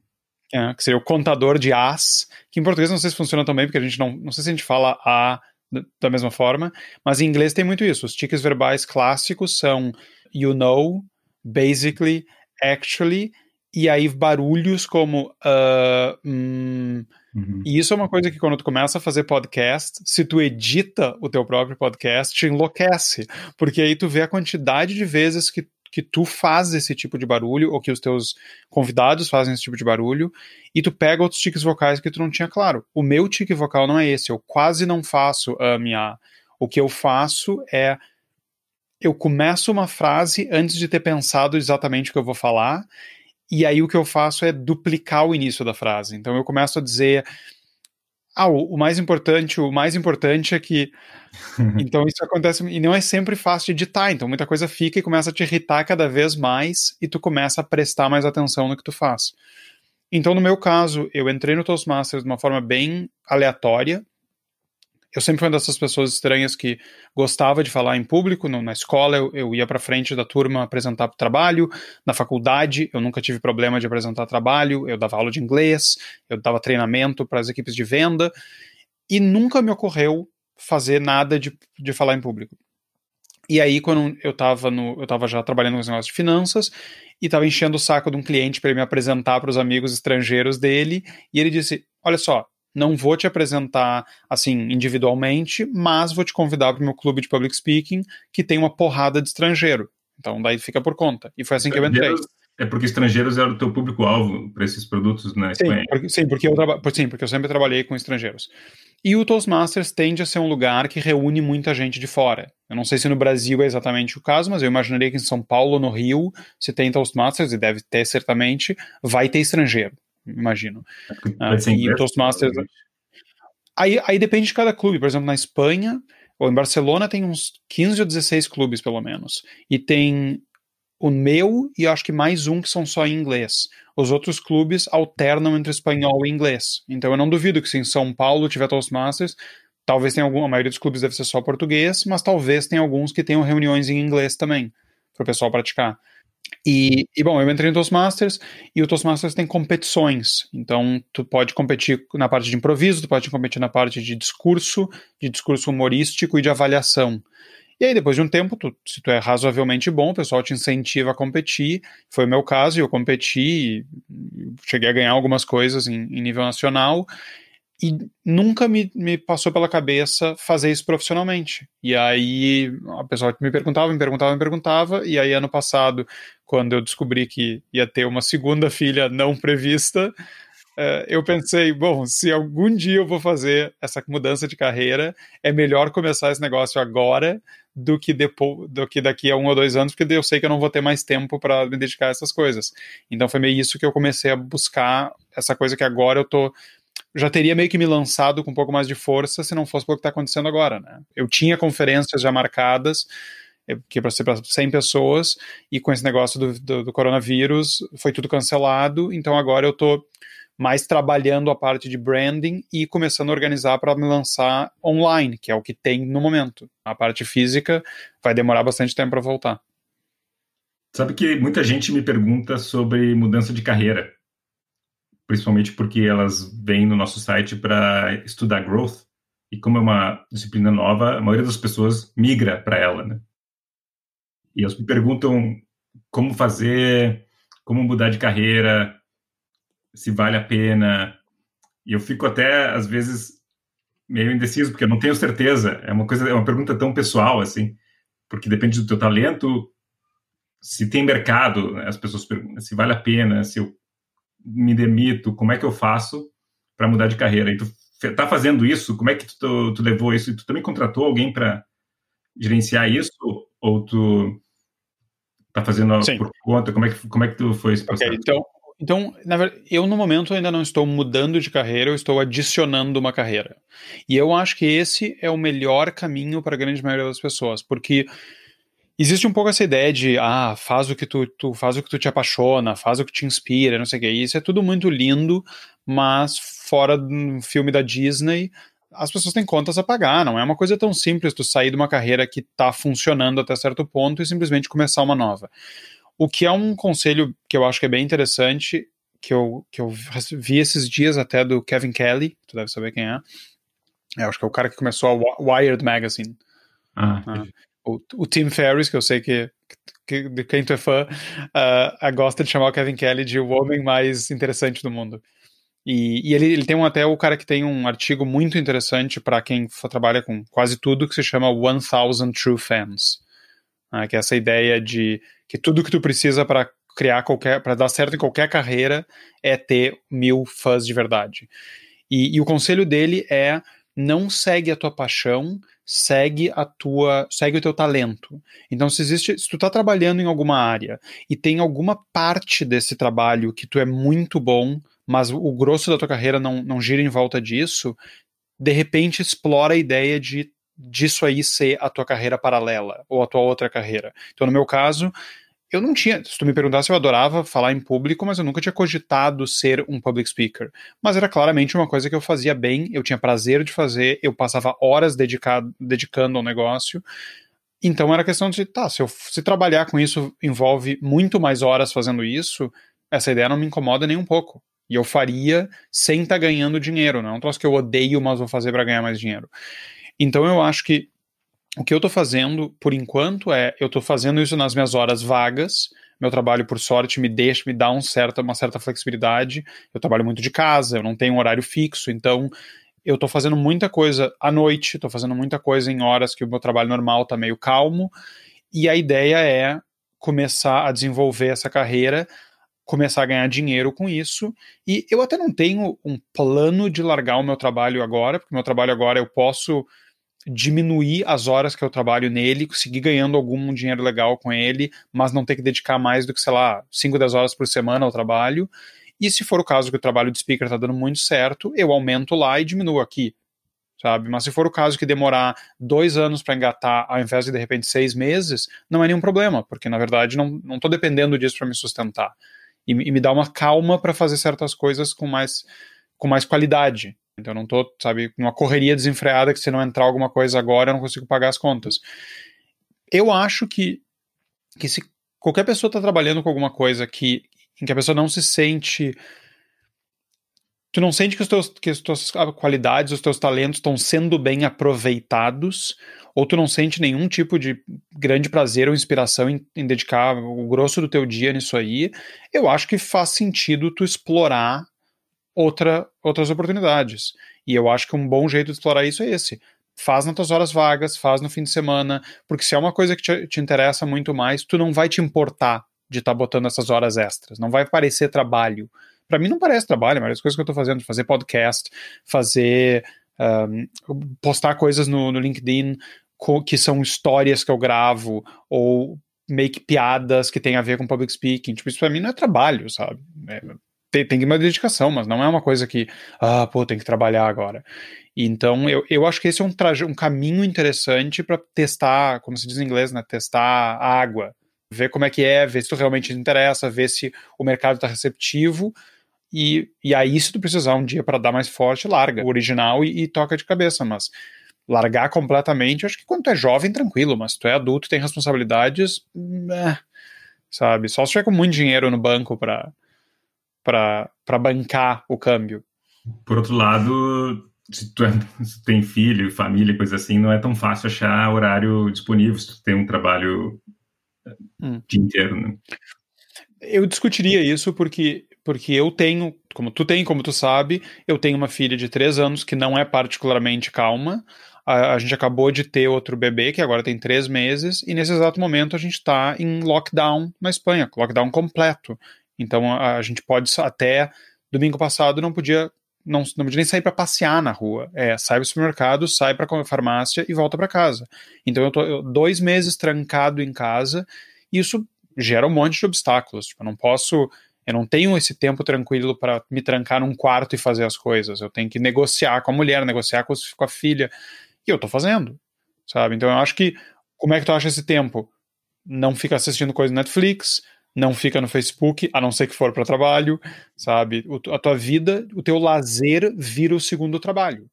é, que seria o contador de As, que em português não sei se funciona também, porque a gente não, não sei se a gente fala A da mesma forma, mas em inglês tem muito isso. Os tiques verbais clássicos são you know, basically, actually, e aí barulhos como uh, hum, Uhum. E isso é uma coisa que quando tu começa a fazer podcast, se tu edita o teu próprio podcast, te enlouquece, porque aí tu vê a quantidade de vezes que que tu faz esse tipo de barulho, ou que os teus convidados fazem esse tipo de barulho, e tu pega outros tiques vocais que tu não tinha claro. O meu tique vocal não é esse, eu quase não faço a minha. O que eu faço é. Eu começo uma frase antes de ter pensado exatamente o que eu vou falar, e aí o que eu faço é duplicar o início da frase. Então eu começo a dizer ah, o, mais importante, o mais importante é que <laughs> então isso acontece e não é sempre fácil de editar, então muita coisa fica e começa a te irritar cada vez mais e tu começa a prestar mais atenção no que tu faz. Então no meu caso, eu entrei no Toastmasters de uma forma bem aleatória, eu sempre fui uma dessas pessoas estranhas que gostava de falar em público. No, na escola, eu, eu ia para frente da turma apresentar trabalho. Na faculdade, eu nunca tive problema de apresentar trabalho. Eu dava aula de inglês, eu dava treinamento para as equipes de venda. E nunca me ocorreu fazer nada de, de falar em público. E aí, quando eu estava no, eu tava já trabalhando com os negócios de finanças e estava enchendo o saco de um cliente para ele me apresentar para os amigos estrangeiros dele, e ele disse: Olha só, não vou te apresentar assim individualmente, mas vou te convidar para o meu clube de public speaking que tem uma porrada de estrangeiro. Então daí fica por conta. E foi assim que eu entrei. É porque estrangeiros era o teu público-alvo para esses produtos na sim, Espanha. Porque, sim, porque eu traba... sim, porque eu sempre trabalhei com estrangeiros. E o Toastmasters tende a ser um lugar que reúne muita gente de fora. Eu não sei se no Brasil é exatamente o caso, mas eu imaginaria que em São Paulo, no Rio, se tem Toastmasters, e deve ter certamente, vai ter estrangeiro imagino. Ah, e o Toastmasters. Aí, aí depende de cada clube. Por exemplo, na Espanha, ou em Barcelona, tem uns 15 ou 16 clubes, pelo menos. E tem o meu e acho que mais um que são só em inglês. Os outros clubes alternam entre espanhol e inglês. Então eu não duvido que se em São Paulo tiver Toastmasters, talvez tenha algum, a maioria dos clubes deve ser só português, mas talvez tenha alguns que tenham reuniões em inglês também, para o pessoal praticar. E, e, bom, eu entrei no Toastmasters e o Toastmasters tem competições. Então, tu pode competir na parte de improviso, tu pode competir na parte de discurso, de discurso humorístico e de avaliação. E aí, depois de um tempo, tu, se tu é razoavelmente bom, o pessoal te incentiva a competir. Foi o meu caso, eu competi, cheguei a ganhar algumas coisas em, em nível nacional e nunca me, me passou pela cabeça fazer isso profissionalmente. E aí a pessoa me perguntava, me perguntava, me perguntava, e aí ano passado, quando eu descobri que ia ter uma segunda filha não prevista, uh, eu pensei, bom, se algum dia eu vou fazer essa mudança de carreira, é melhor começar esse negócio agora do que depois, do que daqui a um ou dois anos, porque eu sei que eu não vou ter mais tempo para me dedicar a essas coisas. Então foi meio isso que eu comecei a buscar essa coisa que agora eu tô já teria meio que me lançado com um pouco mais de força se não fosse pelo que está acontecendo agora, né? Eu tinha conferências já marcadas, eh, que para ser para 100 pessoas, e com esse negócio do, do, do, coronavírus foi tudo cancelado, então agora eu estou mais trabalhando a parte de branding e começando a organizar para me lançar online, que é o que tem no momento. A parte física vai demorar bastante tempo para voltar. Sabe que muita gente me pergunta sobre mudança de carreira principalmente porque elas vêm no nosso site para estudar growth, e como é uma disciplina nova, a maioria das pessoas migra para ela, né? E elas me perguntam como fazer, como mudar de carreira, se vale a pena. E eu fico até, às vezes, meio indeciso, porque eu não tenho certeza. É uma coisa, é uma pergunta tão pessoal, assim, porque depende do teu talento, se tem mercado, né? as pessoas perguntam se vale a pena, se eu me demito, como é que eu faço para mudar de carreira? E tu tá fazendo isso? Como é que tu, tu levou isso? E tu também contratou alguém para gerenciar isso? Ou tu tá fazendo Sim. por conta? Como é que, como é que tu foi esse processo? Okay, então, então, na verdade, eu no momento ainda não estou mudando de carreira, eu estou adicionando uma carreira. E eu acho que esse é o melhor caminho para a grande maioria das pessoas, porque existe um pouco essa ideia de, ah, faz o que tu, tu faz o que tu te apaixona, faz o que te inspira, não sei o que. Isso é tudo muito lindo, mas fora do filme da Disney, as pessoas têm contas a pagar, não é uma coisa tão simples tu sair de uma carreira que está funcionando até certo ponto e simplesmente começar uma nova. O que é um conselho que eu acho que é bem interessante, que eu, que eu vi esses dias até do Kevin Kelly, tu deve saber quem é. Eu acho que é o cara que começou a Wired Magazine. Ah, ah, o, o, Tim Ferriss, que eu sei que, que de quem tu é fã, uh, gosta de chamar o Kevin Kelly de o homem mais interessante do mundo. E, e ele, ele, tem um, até o cara que tem um artigo muito interessante para quem trabalha com quase tudo que se chama 1000 True Fans. Né, que é essa ideia de que tudo que tu precisa para criar qualquer, para dar certo em qualquer carreira é ter mil fãs de verdade. E, e, o conselho dele é não segue a tua paixão, segue a tua, segue o teu talento. Então, se existe, se tu tá trabalhando em alguma área e tem alguma parte desse trabalho que tu é muito bom, mas o grosso da tua carreira não, não gira em volta disso, de repente explora a ideia de disso aí ser a tua carreira paralela ou a tua outra carreira. Então, no meu caso, eu não tinha, se tu me perguntasse, eu adorava falar em público, mas eu nunca tinha cogitado ser um public speaker. Mas era claramente uma coisa que eu fazia bem, eu tinha prazer de fazer, eu passava horas dedicado, dedicando ao negócio. Então era questão de, tá, se eu se trabalhar com isso envolve muito mais horas fazendo isso, essa ideia não me incomoda nem um pouco. E eu faria sem estar tá ganhando dinheiro, não é um troço que eu odeio, mas vou fazer para ganhar mais dinheiro. Então eu acho que o que eu estou fazendo, por enquanto, é eu estou fazendo isso nas minhas horas vagas. Meu trabalho, por sorte, me deixa, me dá um certa, uma certa flexibilidade. Eu trabalho muito de casa, eu não tenho um horário fixo, então eu estou fazendo muita coisa à noite, estou fazendo muita coisa em horas que o meu trabalho normal está meio calmo. E a ideia é começar a desenvolver essa carreira, começar a ganhar dinheiro com isso. E eu até não tenho um plano de largar o meu trabalho agora, porque meu trabalho agora eu posso diminuir as horas que eu trabalho nele, conseguir ganhando algum dinheiro legal com ele, mas não ter que dedicar mais do que, sei lá, 5, 10 horas por semana ao trabalho. E se for o caso que o trabalho de speaker está dando muito certo, eu aumento lá e diminuo aqui, sabe? Mas se for o caso que demorar dois anos para engatar, ao invés de de repente seis meses, não é nenhum problema, porque na verdade não, tô dependendo disso para me sustentar. E, e me dá uma calma para fazer certas coisas com mais, com mais qualidade. Então eu não tô, sabe, numa correria desenfreada que se não entrar alguma coisa agora eu não consigo pagar as contas. Eu acho que, que se qualquer pessoa está trabalhando com alguma coisa que, em que a pessoa não se sente. Tu não sente que, os teus, que as tuas qualidades, os teus talentos estão sendo bem aproveitados, ou tu não sente nenhum tipo de grande prazer ou inspiração em, em dedicar o grosso do teu dia nisso aí, eu acho que faz sentido tu explorar outra, outras oportunidades. E eu acho que um bom jeito de explorar isso é esse. Faz nas tuas horas vagas, faz no fim de semana, porque se é uma coisa que te, te interessa muito mais, tu não vai te importar de estar tá botando essas horas extras, não vai parecer trabalho. Para mim não parece trabalho, mas as coisas que eu estou fazendo, fazer podcast, fazer um, postar coisas no, no LinkedIn que são histórias que eu gravo ou make piadas que tem a ver com public speaking, tipo, isso para mim não é trabalho, sabe? É, tem, tem uma dedicação, mas não é uma coisa que, ah, pô, tem que trabalhar agora. Então, eu, eu acho que esse é um, traje, um caminho interessante para testar, como se diz em inglês, né? Testar água. Ver como é que é, ver se tu realmente te interessa, ver se o mercado está receptivo. E, e aí, se tu precisar um dia para dar mais forte, larga o original e, e, toca de cabeça. Mas largar completamente, acho que quando tu é jovem, tranquilo, mas se tu é adulto tem responsabilidades, é, sabe? Só se tiver com muito dinheiro no banco para para bancar o câmbio. Por outro lado, se tu, é, se tu tem filho, família, coisa assim, não é tão fácil achar horário disponível se tu tem um trabalho hum. dia inteiro, né? Eu discutiria isso porque, porque eu tenho, como tu tem, como tu sabe, eu tenho uma filha de três anos que não é particularmente calma. A, a gente acabou de ter outro bebê que agora tem três meses e nesse exato momento a gente está em lockdown na Espanha, lockdown completo. Então a, a gente pode até domingo passado não podia não, não podia nem sair para passear na rua. É, sai para o supermercado, sai para a farmácia e volta para casa. Então eu tô dois meses trancado em casa e isso gera um monte de obstáculos. Tipo, eu não posso Eu não tenho esse tempo tranquilo para me trancar num quarto e fazer as coisas. Eu tenho que negociar com a mulher, negociar com, com a filha. E eu tô fazendo, sabe? Então eu acho que. Como é que tu acha esse tempo? Não fica assistindo coisa no Netflix, não fica no Facebook, a não ser que for para trabalho, sabe? O, a tua vida, o teu lazer vira o segundo trabalho.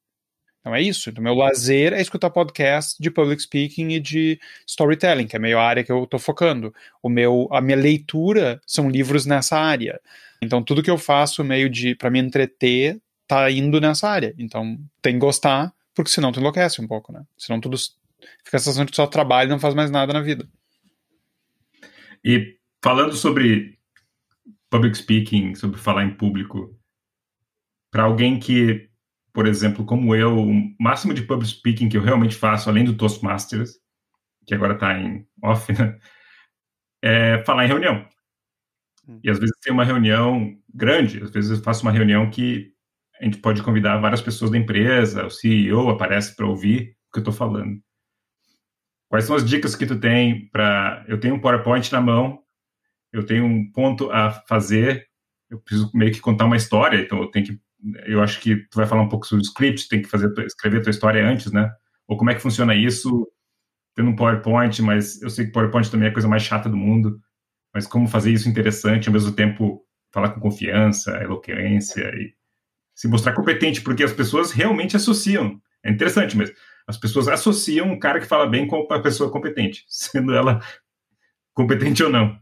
Então é isso. Então, meu lazer é escutar podcast de public speaking e de storytelling, que é meio a área que eu estou focando. O meu, a minha leitura são livros nessa área. Então tudo que eu faço meio de para me entreter tá indo nessa área. Então tem que gostar, porque senão tu enlouquece um pouco, né? Senão tudo fica a sensação de que só trabalha e não faz mais nada na vida. E falando sobre public speaking, sobre falar em público, para alguém que por exemplo, como eu, o máximo de public speaking que eu realmente faço, além do Toastmasters, que agora está em off, né, é falar em reunião. Hum. E às vezes tem uma reunião grande, às vezes eu faço uma reunião que a gente pode convidar várias pessoas da empresa, o CEO aparece para ouvir o que eu estou falando. Quais são as dicas que tu tem para... Eu tenho um PowerPoint na mão, eu tenho um ponto a fazer, eu preciso meio que contar uma história, então eu tenho que eu acho que tu vai falar um pouco sobre o script, tem que fazer escrever a tua história antes, né? Ou como é que funciona isso tendo um PowerPoint, mas eu sei que PowerPoint também é a coisa mais chata do mundo, mas como fazer isso interessante, ao mesmo tempo falar com confiança, eloquência e se mostrar competente, porque as pessoas realmente associam. É interessante, mas as pessoas associam um cara que fala bem com uma pessoa competente, <laughs> sendo ela competente ou não.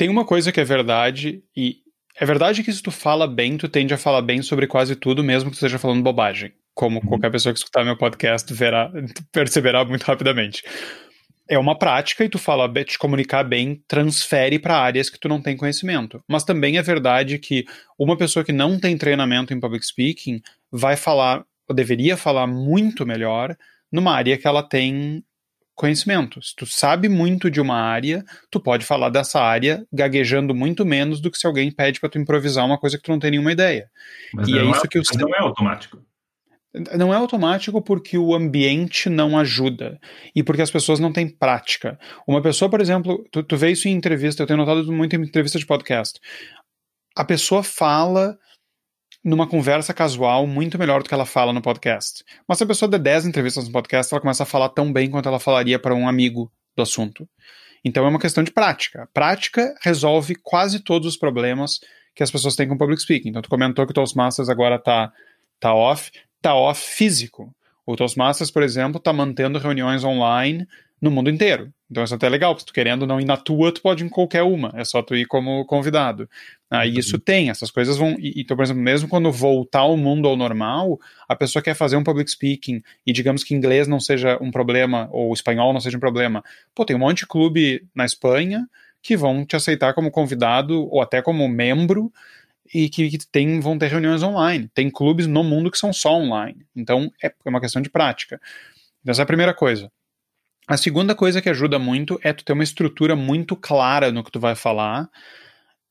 Tem uma coisa que é verdade, e é verdade que se tu fala bem, tu tende a falar bem sobre quase tudo, mesmo que tu esteja falando bobagem. Como uhum. qualquer pessoa que escutar meu podcast verá, <laughs> perceberá muito rapidamente. É uma prática e tu fala, te comunicar bem transfere para áreas que tu não tem conhecimento. Mas também é verdade que uma pessoa que não tem treinamento em public speaking vai falar, ou deveria falar muito melhor numa área que ela tem conhecimento. Se tu sabe muito de uma área, tu pode falar dessa área gaguejando muito menos do que se alguém pede para tu improvisar uma coisa que tu não tem nenhuma ideia. Mas e é isso é, que eu não é automático. Não é automático porque o ambiente não ajuda e porque as pessoas não têm prática. Uma pessoa, por exemplo, tu, tu vê isso em entrevista, eu tenho notado muito em entrevista de podcast. A pessoa fala numa conversa casual muito melhor do que ela fala no podcast. Mas se a pessoa der 10 entrevistas no podcast, ela começa a falar tão bem quanto ela falaria para um amigo do assunto. Então é uma questão de prática. Prática resolve quase todos os problemas que as pessoas têm com public speaking. Então tu comentou que o Toastmasters agora tá, tá off, tá off físico. O Toastmasters, por exemplo, está mantendo reuniões online no mundo inteiro. Então isso é até legal, se tu querendo não ir na tua, tu pode ir em qualquer uma, é só tu ir como convidado. Aí uhum. isso tem, essas coisas vão. Então, por exemplo, mesmo quando voltar o mundo ao normal, a pessoa quer fazer um public speaking e digamos que inglês não seja um problema, ou espanhol não seja um problema. Pô, tem um monte de clube na Espanha que vão te aceitar como convidado ou até como membro e que, que tem, vão ter reuniões online. Tem clubes no mundo que são só online. Então é uma questão de prática. Então, essa é a primeira coisa. A segunda coisa que ajuda muito é tu ter uma estrutura muito clara no que tu vai falar.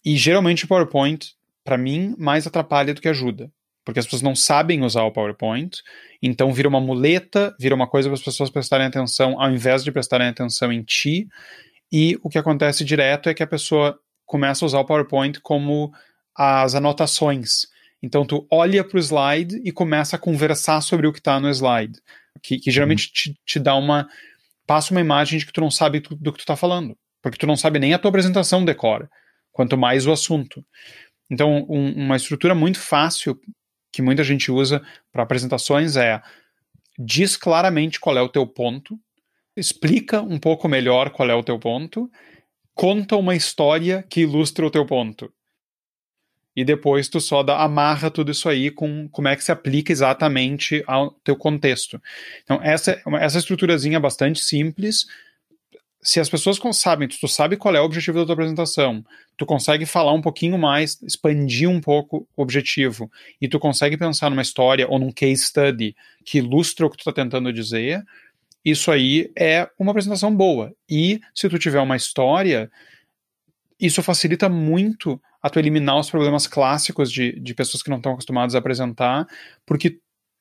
E geralmente o PowerPoint, para mim, mais atrapalha do que ajuda. Porque as pessoas não sabem usar o PowerPoint, então vira uma muleta, vira uma coisa para as pessoas prestarem atenção ao invés de prestarem atenção em ti. E o que acontece direto é que a pessoa começa a usar o PowerPoint como as anotações. Então tu olha para o slide e começa a conversar sobre o que está no slide, que, que geralmente uhum. te, te, dá uma passa uma imagem de que tu não sabe do que tu está falando, porque tu não sabe nem a tua apresentação decora, quanto mais o assunto. Então, um, uma estrutura muito fácil que muita gente usa para apresentações é diz claramente qual é o teu ponto, explica um pouco melhor qual é o teu ponto, conta uma história que ilustra o teu ponto e depois tu só dá, amarra tudo isso aí com como é que se aplica exatamente ao teu contexto. Então, essa, essa estruturazinha é bastante simples. Se as pessoas sabem, tu sabe qual é o objetivo da tua apresentação, tu consegue falar um pouquinho mais, expandir um pouco o objetivo, e tu consegue pensar numa história ou num case study que ilustra o que tu está tentando dizer, isso aí é uma apresentação boa. E se tu tiver uma história, isso facilita muito a tu eliminar os problemas clássicos de, de pessoas que não estão acostumadas a apresentar, porque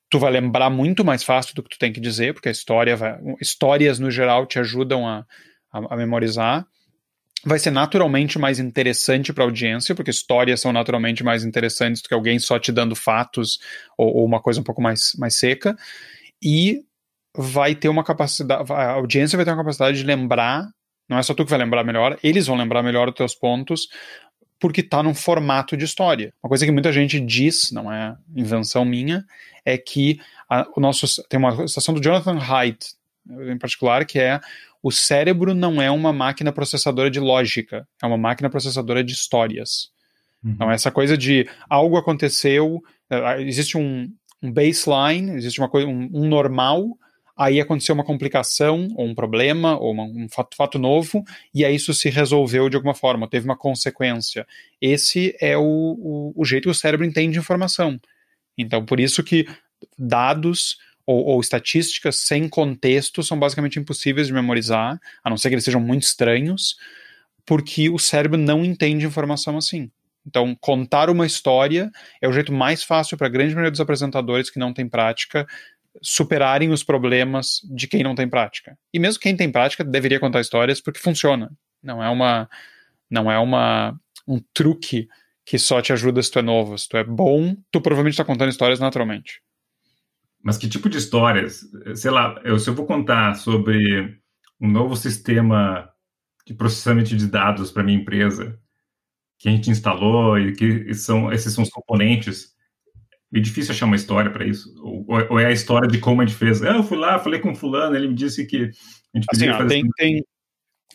tu vai lembrar muito mais fácil do que tu tem que dizer, porque a história vai, histórias no geral te ajudam a, a, a memorizar. vai ser naturalmente mais interessante para a audiência, porque histórias são naturalmente mais interessantes do que alguém só te dando fatos ou, ou uma coisa um pouco mais, mais seca. E vai ter uma capacidade, a audiência vai ter uma capacidade de lembrar, não é só tu que vai lembrar melhor, eles vão lembrar melhor os teus pontos, porque está num formato de história. Uma coisa que muita gente diz, não é invenção minha, é que a, o nosso tem uma citação do Jonathan Haidt, em particular, que é o cérebro não é uma máquina processadora de lógica, é uma máquina processadora de histórias. Uhum. Então, essa coisa de algo aconteceu, é, existe um, um baseline, existe uma coisa, um, um normal, aí aconteceu uma complicação, ou um problema, ou uma, um fato, fato, novo, e aí isso se resolveu de alguma forma, teve uma consequência. Esse é o, o, o jeito que o cérebro entende informação. Então, por isso que dados ou, ou, estatísticas sem contexto são basicamente impossíveis de memorizar, a não ser que eles sejam muito estranhos, porque o cérebro não entende informação assim. Então, contar uma história é o jeito mais fácil para a grande maioria dos apresentadores que não tem prática superarem os problemas de quem não tem prática. E mesmo quem tem prática deveria contar histórias porque funciona. Não é uma não é uma um truque que só te ajuda se tu é novo. Se tu é bom, tu provavelmente está contando histórias naturalmente. Mas que tipo de histórias? Sei lá, eu, se eu vou contar sobre um novo sistema de processamento de dados para minha empresa que a gente instalou e que são esses são os componentes é difícil achar uma história para isso. Ou, ou, é a história de como a gente fez. Ah, eu fui lá, falei com fulano, ele me disse que a gente assim, fazer tem, assim. tem,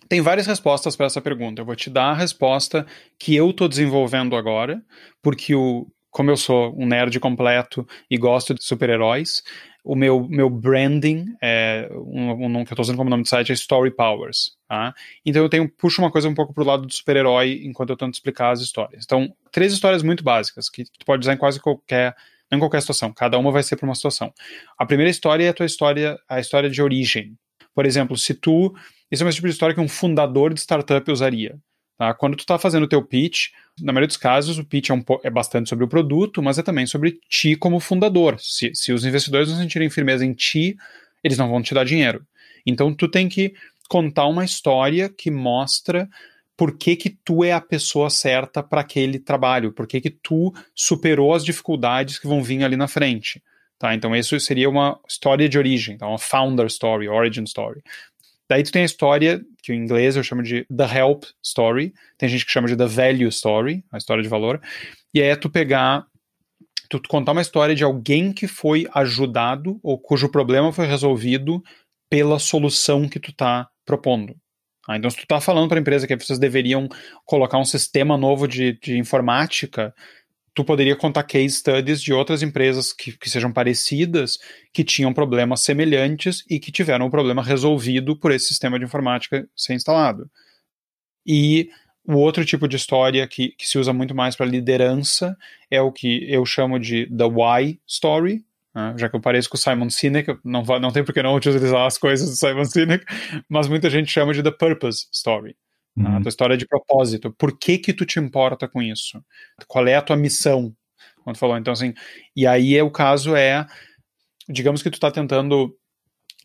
tem várias respostas para essa pergunta. Eu vou te dar a resposta que eu estou desenvolvendo agora, porque o, como eu sou um nerd completo e gosto de super-heróis, o meu, meu branding, é, um, um que eu estou usando como nome do site é Story Powers. Tá? Então eu tenho puxo uma coisa um pouco pro lado do super-herói enquanto eu tento explicar as histórias. Então, três histórias muito básicas que tu pode usar em quase qualquer não em qualquer situação, cada uma vai ser para uma situação. A primeira história é a tua história, a história de origem. Por exemplo, se tu, isso é uma tipo de história que um fundador de startup usaria. Tá? Quando tu está fazendo o teu pitch, na maioria dos casos, o pitch é, um, é, bastante sobre o produto, mas é também sobre ti como fundador. Se, se os investidores não sentirem firmeza em ti, eles não vão te dar dinheiro. Então, tu tem que contar uma história que mostra por que, que tu é a pessoa certa para aquele trabalho, por que, que tu superou as dificuldades que vão vir ali na frente. Tá? Então, isso seria uma história de origem, tá? uma founder story, origin story. Daí tu tem a história, que em inglês eu chamo de The Help Story, tem gente que chama de The Value Story, a história de valor, e é tu pegar, tu contar uma história de alguém que foi ajudado ou cujo problema foi resolvido pela solução que tu tá propondo. Ah, então, se tu está falando para a empresa que vocês deveriam colocar um sistema novo de, de informática, tu poderia contar case studies de outras empresas que, que sejam parecidas, que tinham problemas semelhantes e que tiveram o problema resolvido por esse sistema de informática ser instalado. E o outro tipo de história que, que se usa muito mais para liderança é o que eu chamo de the why story, né? já que eu pareço com o Simon Sinek, não, não tem por que não utilizar as coisas do Simon Sinek, <laughs> mas muita gente chama de the purpose story. Uhum. A tua história de propósito. Por que que tu te importa com isso? Qual é a tua missão? Quando falou, então assim, e aí é o caso é, digamos que tu tá tentando,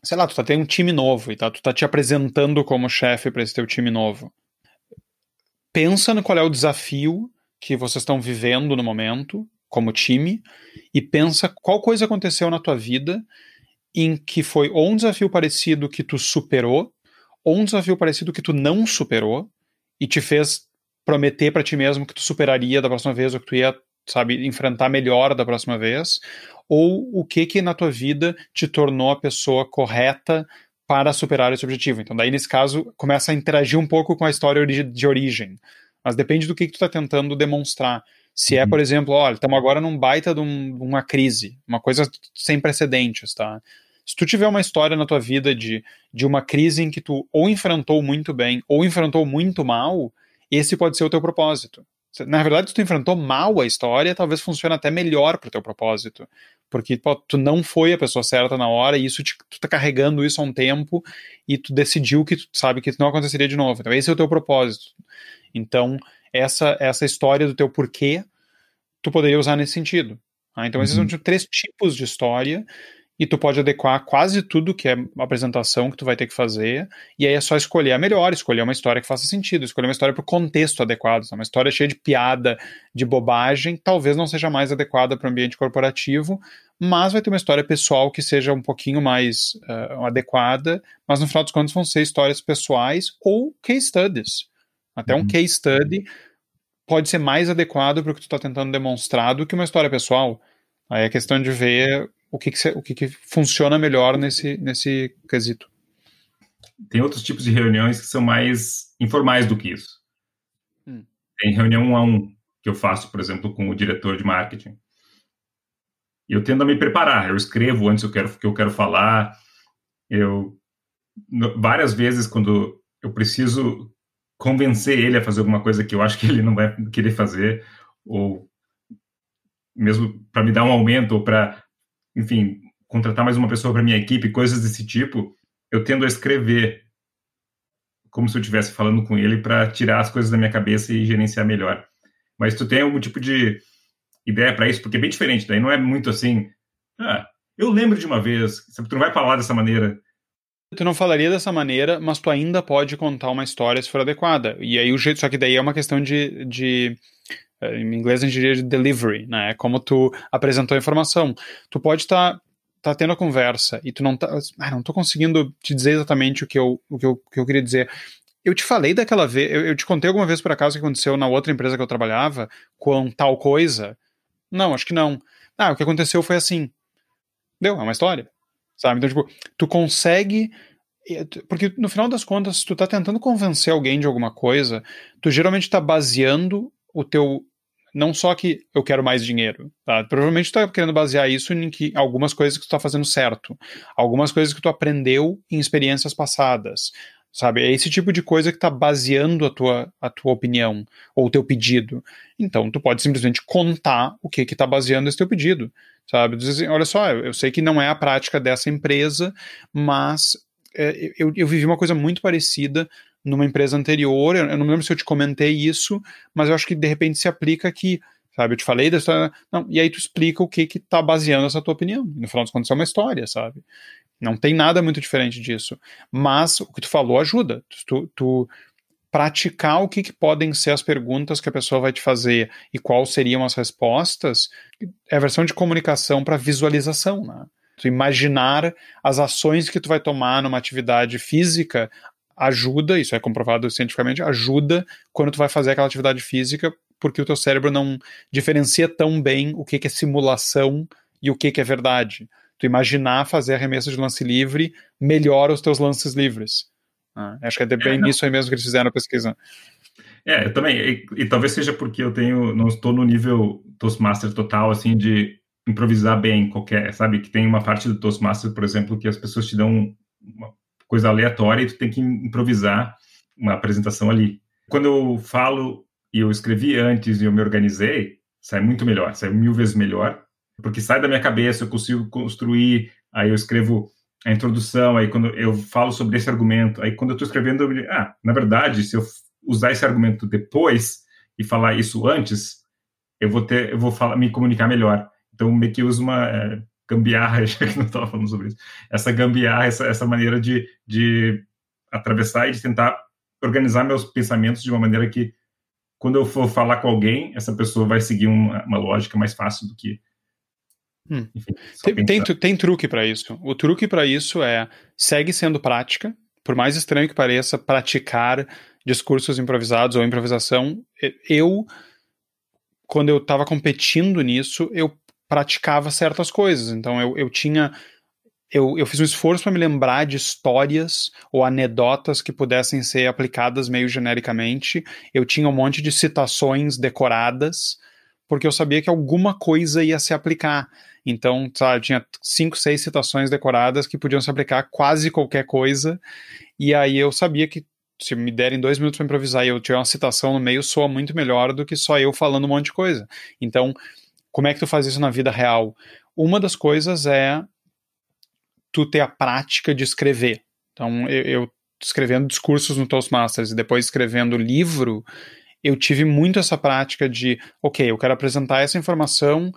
sei lá, tu tá tendo um time novo e tá, tu tá te apresentando como chefe para esse teu time novo. Pensa no qual é o desafio que vocês estão vivendo no momento, como time, e pensa qual coisa aconteceu na tua vida em que foi ou um desafio parecido que tu superou ou um desafio parecido que tu não superou e te fez prometer para ti mesmo que tu superaria da próxima vez ou que tu ia, sabe, enfrentar melhor da próxima vez, ou o que que na tua vida te tornou a pessoa correta para superar esse objetivo. Então, daí nesse caso, começa a interagir um pouco com a história de origem. Mas depende do que, que tu está tentando demonstrar. Se é, uhum. por exemplo, olha, estamos agora num baita de um, uma crise, uma coisa sem precedentes, tá? Se tu tiver uma história na tua vida de, de uma crise em que tu ou enfrentou muito bem ou enfrentou muito mal, esse pode ser o teu propósito. Na verdade, se tu enfrentou mal a história, talvez funcione até melhor para o teu propósito. Porque pô, tu não foi a pessoa certa na hora e isso te, tu tá carregando isso há um tempo e tu decidiu que tu sabe que não aconteceria de novo. Então, esse é o teu propósito. Então, essa, essa história do teu porquê, tu poderia usar nesse sentido. Ah, então, esses uhum. são tipo, três tipos de história e tu pode adequar quase tudo que é apresentação que tu vai ter que fazer, e aí é só escolher a melhor, escolher uma história que faça sentido, escolher uma história para o contexto adequado. Uma história cheia de piada, de bobagem, talvez não seja mais adequada para o ambiente corporativo, mas vai ter uma história pessoal que seja um pouquinho mais uh, adequada, mas no final dos contos vão ser histórias pessoais ou case studies. Até uhum. um case study pode ser mais adequado para o que tu está tentando demonstrar do que uma história pessoal. Aí é questão de ver o que, que, o que, que funciona melhor nesse, nesse quesito. Tem outros tipos de reuniões que são mais informais do que isso. Hum. Tem reunião um a um que eu faço, por exemplo, com o diretor de marketing. E eu tendo a me preparar. Eu escrevo antes o que eu quero falar. Eu várias vezes quando eu preciso convencer ele a fazer alguma coisa que eu acho que ele não vai querer fazer ou mesmo para me dar um aumento ou para enfim, contratar mais uma pessoa para minha equipe, coisas desse tipo, eu tendo a escrever como se eu estivesse falando com ele para tirar as coisas da minha cabeça e gerenciar melhor. Mas tu tem algum tipo de ideia para isso? Porque é bem diferente, daí não é muito assim, ah, eu lembro de uma vez, sabe, tu não vai falar dessa maneira. Tu não falaria dessa maneira, mas tu ainda pode contar uma história se for adequada. E aí o jeito, só que daí é uma questão de, de é, em inglês a gente diria de delivery, né? É como tu apresentou a informação. Tu pode estar tá, tá tendo a conversa e tu não tá. Ah, não tô conseguindo te dizer exatamente o que eu, o que eu, que eu queria dizer. Eu te falei daquela vez, eu, eu te contei alguma vez por acaso o que aconteceu na outra empresa que eu trabalhava com tal coisa? Não, acho que não. Ah, o que aconteceu foi assim. Deu, é uma história. Sabe? Então, tipo, tu consegue porque no final das contas, se tu tá tentando convencer alguém de alguma coisa, tu geralmente tá baseando o teu não só que eu quero mais dinheiro, tá? Provavelmente tu está querendo basear isso em que algumas coisas que tu está fazendo certo, algumas coisas que tu aprendeu em experiências passadas, sabe? É esse tipo de coisa que está baseando a tua, a tua opinião ou o teu pedido. Então, tu pode simplesmente contar o que que está baseando esse teu pedido, sabe? Dizer assim, olha só, eu, eu sei que não é a prática dessa empresa, mas é, eu, eu vivi uma coisa muito parecida numa empresa anterior, eu não lembro se eu te comentei isso, mas eu acho que de repente se aplica aqui, sabe? Eu te falei dessa. Não, e aí tu explica o que que tá baseando essa tua opinião. no final das contas é uma história, sabe? Não tem nada muito diferente disso. Mas o que tu falou ajuda. Tu, tu praticar o que, que podem ser as perguntas que a pessoa vai te fazer e quais seriam as respostas é a versão de comunicação para visualização, né? Tu imaginar as ações que tu vai tomar numa atividade física ajuda, isso é comprovado cientificamente, ajuda quando tu vai fazer aquela atividade física, porque o teu cérebro não diferencia tão bem o que, que é simulação e o que, que é verdade. Tu imaginar fazer arremesso de lance livre melhora os teus lances livres. Ah, acho que é bem é, nisso aí mesmo que eles fizeram a pesquisa. É, eu também, e, e, talvez seja porque eu tenho, não estou no nível Toastmaster total, assim, de improvisar bem qualquer, sabe, que tem uma parte do Toastmaster, por exemplo, que as pessoas te dão uma coisa aleatória e tu tem que improvisar uma apresentação ali. Quando eu falo e eu escrevi antes e eu me organizei, sai muito melhor, sai mil vezes melhor, porque sai da minha cabeça, eu consigo construir, aí eu escrevo a introdução, aí quando eu falo sobre esse argumento, aí quando eu estou escrevendo, eu me ah, na verdade, se eu usar esse argumento depois e falar isso antes, eu vou ter, eu vou falar, me comunicar melhor. Então, meio que uso uma, é, gambiarra, <laughs> já que não estava falando sobre isso, essa gambiarra, essa, essa maneira de, de atravessar e de tentar organizar meus pensamentos de uma maneira que, quando eu for falar com alguém, essa pessoa vai seguir uma, uma lógica mais fácil do que. Hum. Enfim, tem, tem, tem, truque para isso. O truque para isso é segue sendo prática, por mais estranho que pareça, praticar discursos improvisados ou improvisação. Eu, quando eu estava competindo nisso, eu praticava certas coisas. Então eu, eu tinha. Eu, eu fiz um esforço para me lembrar de histórias ou anedotas que pudessem ser aplicadas meio genericamente. Eu tinha um monte de citações decoradas, porque eu sabia que alguma coisa ia se aplicar. Então, sabe, tinha cinco, seis citações decoradas que podiam se aplicar a quase qualquer coisa. E aí eu sabia que se me derem dois minutos para improvisar e eu tiver uma citação no meio, soa muito melhor do que só eu falando um monte de coisa. Então, como é que tu faz isso na vida real? Uma das coisas é tu ter a prática de escrever. Então, eu, eu escrevendo discursos no Toastmasters e depois escrevendo livro, eu tive muito essa prática de, ok, eu quero apresentar essa informação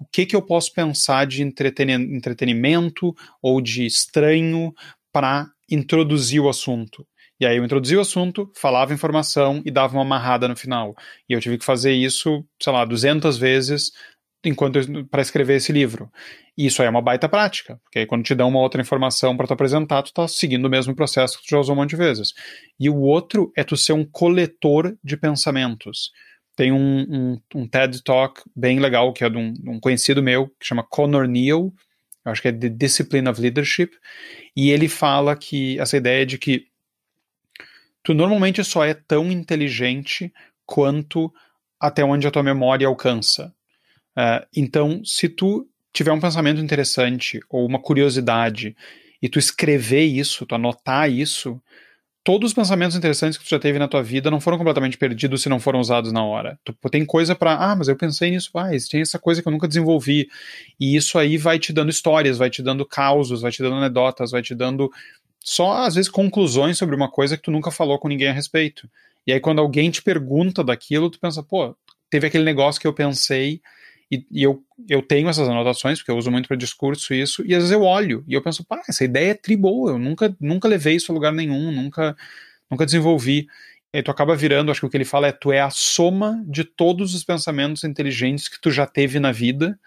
o que, que eu posso pensar de entretenimento ou de estranho para introduzir o assunto. E aí eu introduzi o assunto, falava informação e dava uma amarrada no final. E eu tive que fazer isso, sei lá, 200 vezes enquanto para escrever esse livro. E isso aí é uma baita prática, porque aí quando te dão uma outra informação para tu apresentar, tu tá seguindo o mesmo processo que tu já usou um monte de vezes. E o outro é tu ser um coletor de pensamentos. Tem um, um, um TED Talk bem legal, que é de um, um conhecido meu, que chama Conor Neal, eu acho que é The Discipline of Leadership, e ele fala que essa ideia de que tu normalmente só é tão inteligente quanto até onde a tua memória alcança. Uh, então, se tu tiver um pensamento interessante ou uma curiosidade e tu escrever isso, tu anotar isso, todos os pensamentos interessantes que tu já teve na tua vida não foram completamente perdidos se não foram usados na hora. Tu tem coisa para, ah, mas eu pensei nisso, ah, tem essa coisa que eu nunca desenvolvi. E isso aí vai te dando histórias, vai te dando causos, vai te dando anedotas, vai te dando só às vezes conclusões sobre uma coisa que tu nunca falou com ninguém a respeito. E aí quando alguém te pergunta daquilo, tu pensa, pô, teve aquele negócio que eu pensei e, e eu, eu tenho essas anotações, porque eu uso muito para discurso isso, e às vezes eu olho e eu penso, pá, essa ideia é tri boa, eu nunca, nunca levei isso a lugar nenhum, nunca, nunca desenvolvi. E tu acaba virando, acho que o que ele fala é, tu é a soma de todos os pensamentos inteligentes que tu já teve na vida,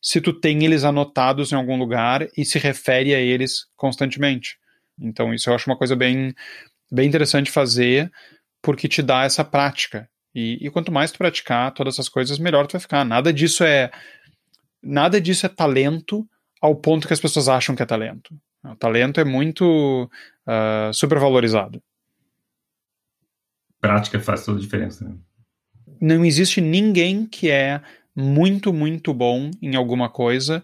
se tu tem eles anotados em algum lugar e se refere a eles constantemente. Então, isso eu acho uma coisa bem, bem interessante fazer, porque te dá essa prática. E, e, quanto mais tu praticar todas essas coisas, melhor tu vai ficar. Nada disso é nada disso é talento ao ponto que as pessoas acham que é talento. O talento é muito uh, supervalorizado. Prática faz toda a diferença. Né? Não existe ninguém que é muito, muito bom em alguma coisa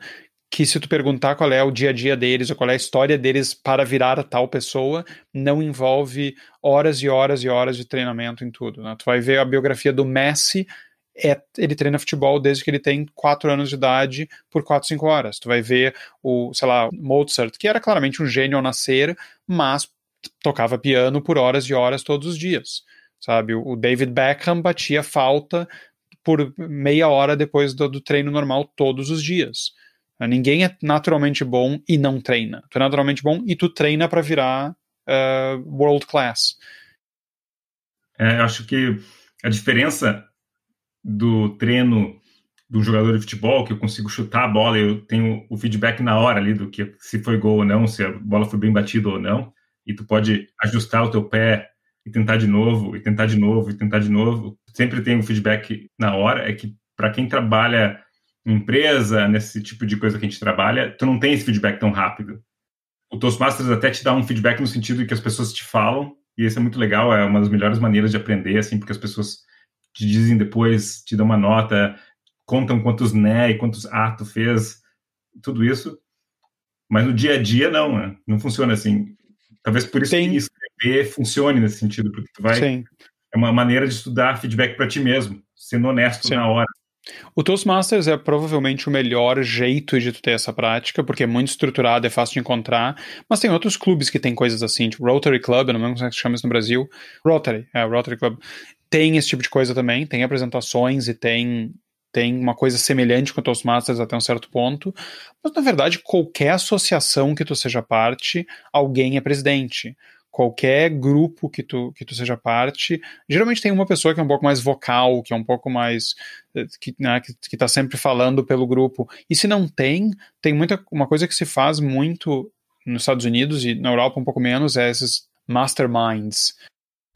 que se tu perguntar qual é o dia a dia deles ou qual é a história deles para virar tal pessoa, não envolve horas e horas e horas de treinamento em tudo. Né? Tu vai ver a biografia do Messi, é, ele treina futebol desde que ele tem 4 anos de idade por 4, 5 horas. Tu vai ver o, sei lá, Mozart, que era claramente um gênio ao nascer, mas tocava piano por horas e horas todos os dias. Sabe, o David Beckham batia falta por meia hora depois do, do treino normal todos os dias. Ninguém é naturalmente bom e não treina. Tu é naturalmente bom e tu treina para virar uh, world class. É, eu acho que a diferença do treino do jogador de futebol, que eu consigo chutar a bola, eu tenho o feedback na hora ali do que se foi gol ou não, se a bola foi bem batida ou não, e tu pode ajustar o teu pé e tentar de novo, e tentar de novo, e tentar de novo. Sempre tem o feedback na hora, é que para quem trabalha empresa, nesse tipo de coisa que a gente trabalha, tu não tem esse feedback tão rápido. O Toastmasters até te dá um feedback no sentido de que as pessoas te falam, e isso é muito legal, é uma das melhores maneiras de aprender, assim, porque as pessoas te dizem depois, te dão uma nota, contam quantos né e quantos ah tu fez, tudo isso. Mas no dia a dia, não, né? não funciona assim. Talvez por isso Sim. que escrever funcione nesse sentido, porque tu vai... Sim. É uma maneira de estudar feedback para ti mesmo, sendo honesto Sim. na hora. O Toastmasters é provavelmente o melhor jeito de tu ter essa prática, porque é muito estruturado, é fácil de encontrar, mas tem outros clubes que tem coisas assim, tipo Rotary Club, eu não lembro como é que se chama isso no Brasil. Rotary, é, Rotary Club. Tem esse tipo de coisa também, tem apresentações e tem tem uma coisa semelhante com o Toastmasters até um certo ponto, mas na verdade qualquer associação que tu seja parte, alguém é presidente qualquer grupo que tu, que tu seja parte, geralmente tem uma pessoa que é um pouco mais vocal, que é um pouco mais. Eh, que, né, que, tá sempre falando pelo grupo. E se não tem, tem muita. Uma coisa que se faz muito nos Estados Unidos e na Europa um pouco menos é esses masterminds.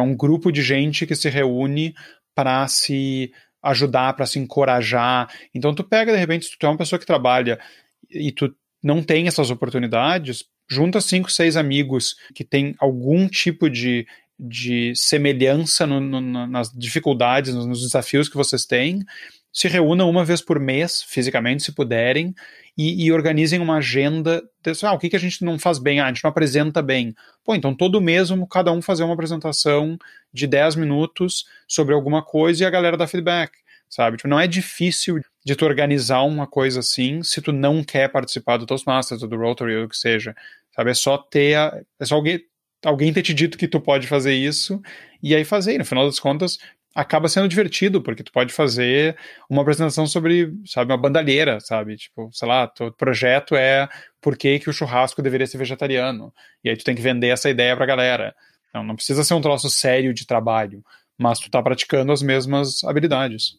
É um grupo de gente que se reúne para se ajudar, para se encorajar. Então tu pega, de repente, se tu é uma pessoa que trabalha e tu não tem essas oportunidades, junta cinco, seis amigos que têm algum tipo de, de semelhança no, no, nas dificuldades, nos, nos, desafios que vocês têm, se reúnam uma vez por mês, fisicamente, se puderem, e, e organizem uma agenda. Ah, o que, que a gente não faz bem? Ah, a gente não apresenta bem. Pô, então todo mês cada um fazer uma apresentação de 10 minutos sobre alguma coisa e a galera dá feedback sabe? Tipo, não é difícil de tu organizar uma coisa assim se tu não quer participar do Toastmasters ou do Rotary ou o que seja. Sabe? É só ter. A, é só alguém, alguém ter te dito que tu pode fazer isso e aí fazer. E no final das contas, acaba sendo divertido, porque tu pode fazer uma apresentação sobre, sabe, uma bandalheira, sabe? Tipo, sei lá, teu projeto é por que, que o churrasco deveria ser vegetariano. E aí tu tem que vender essa ideia pra galera. Não, não precisa ser um troço sério de trabalho, mas tu tá praticando as mesmas habilidades.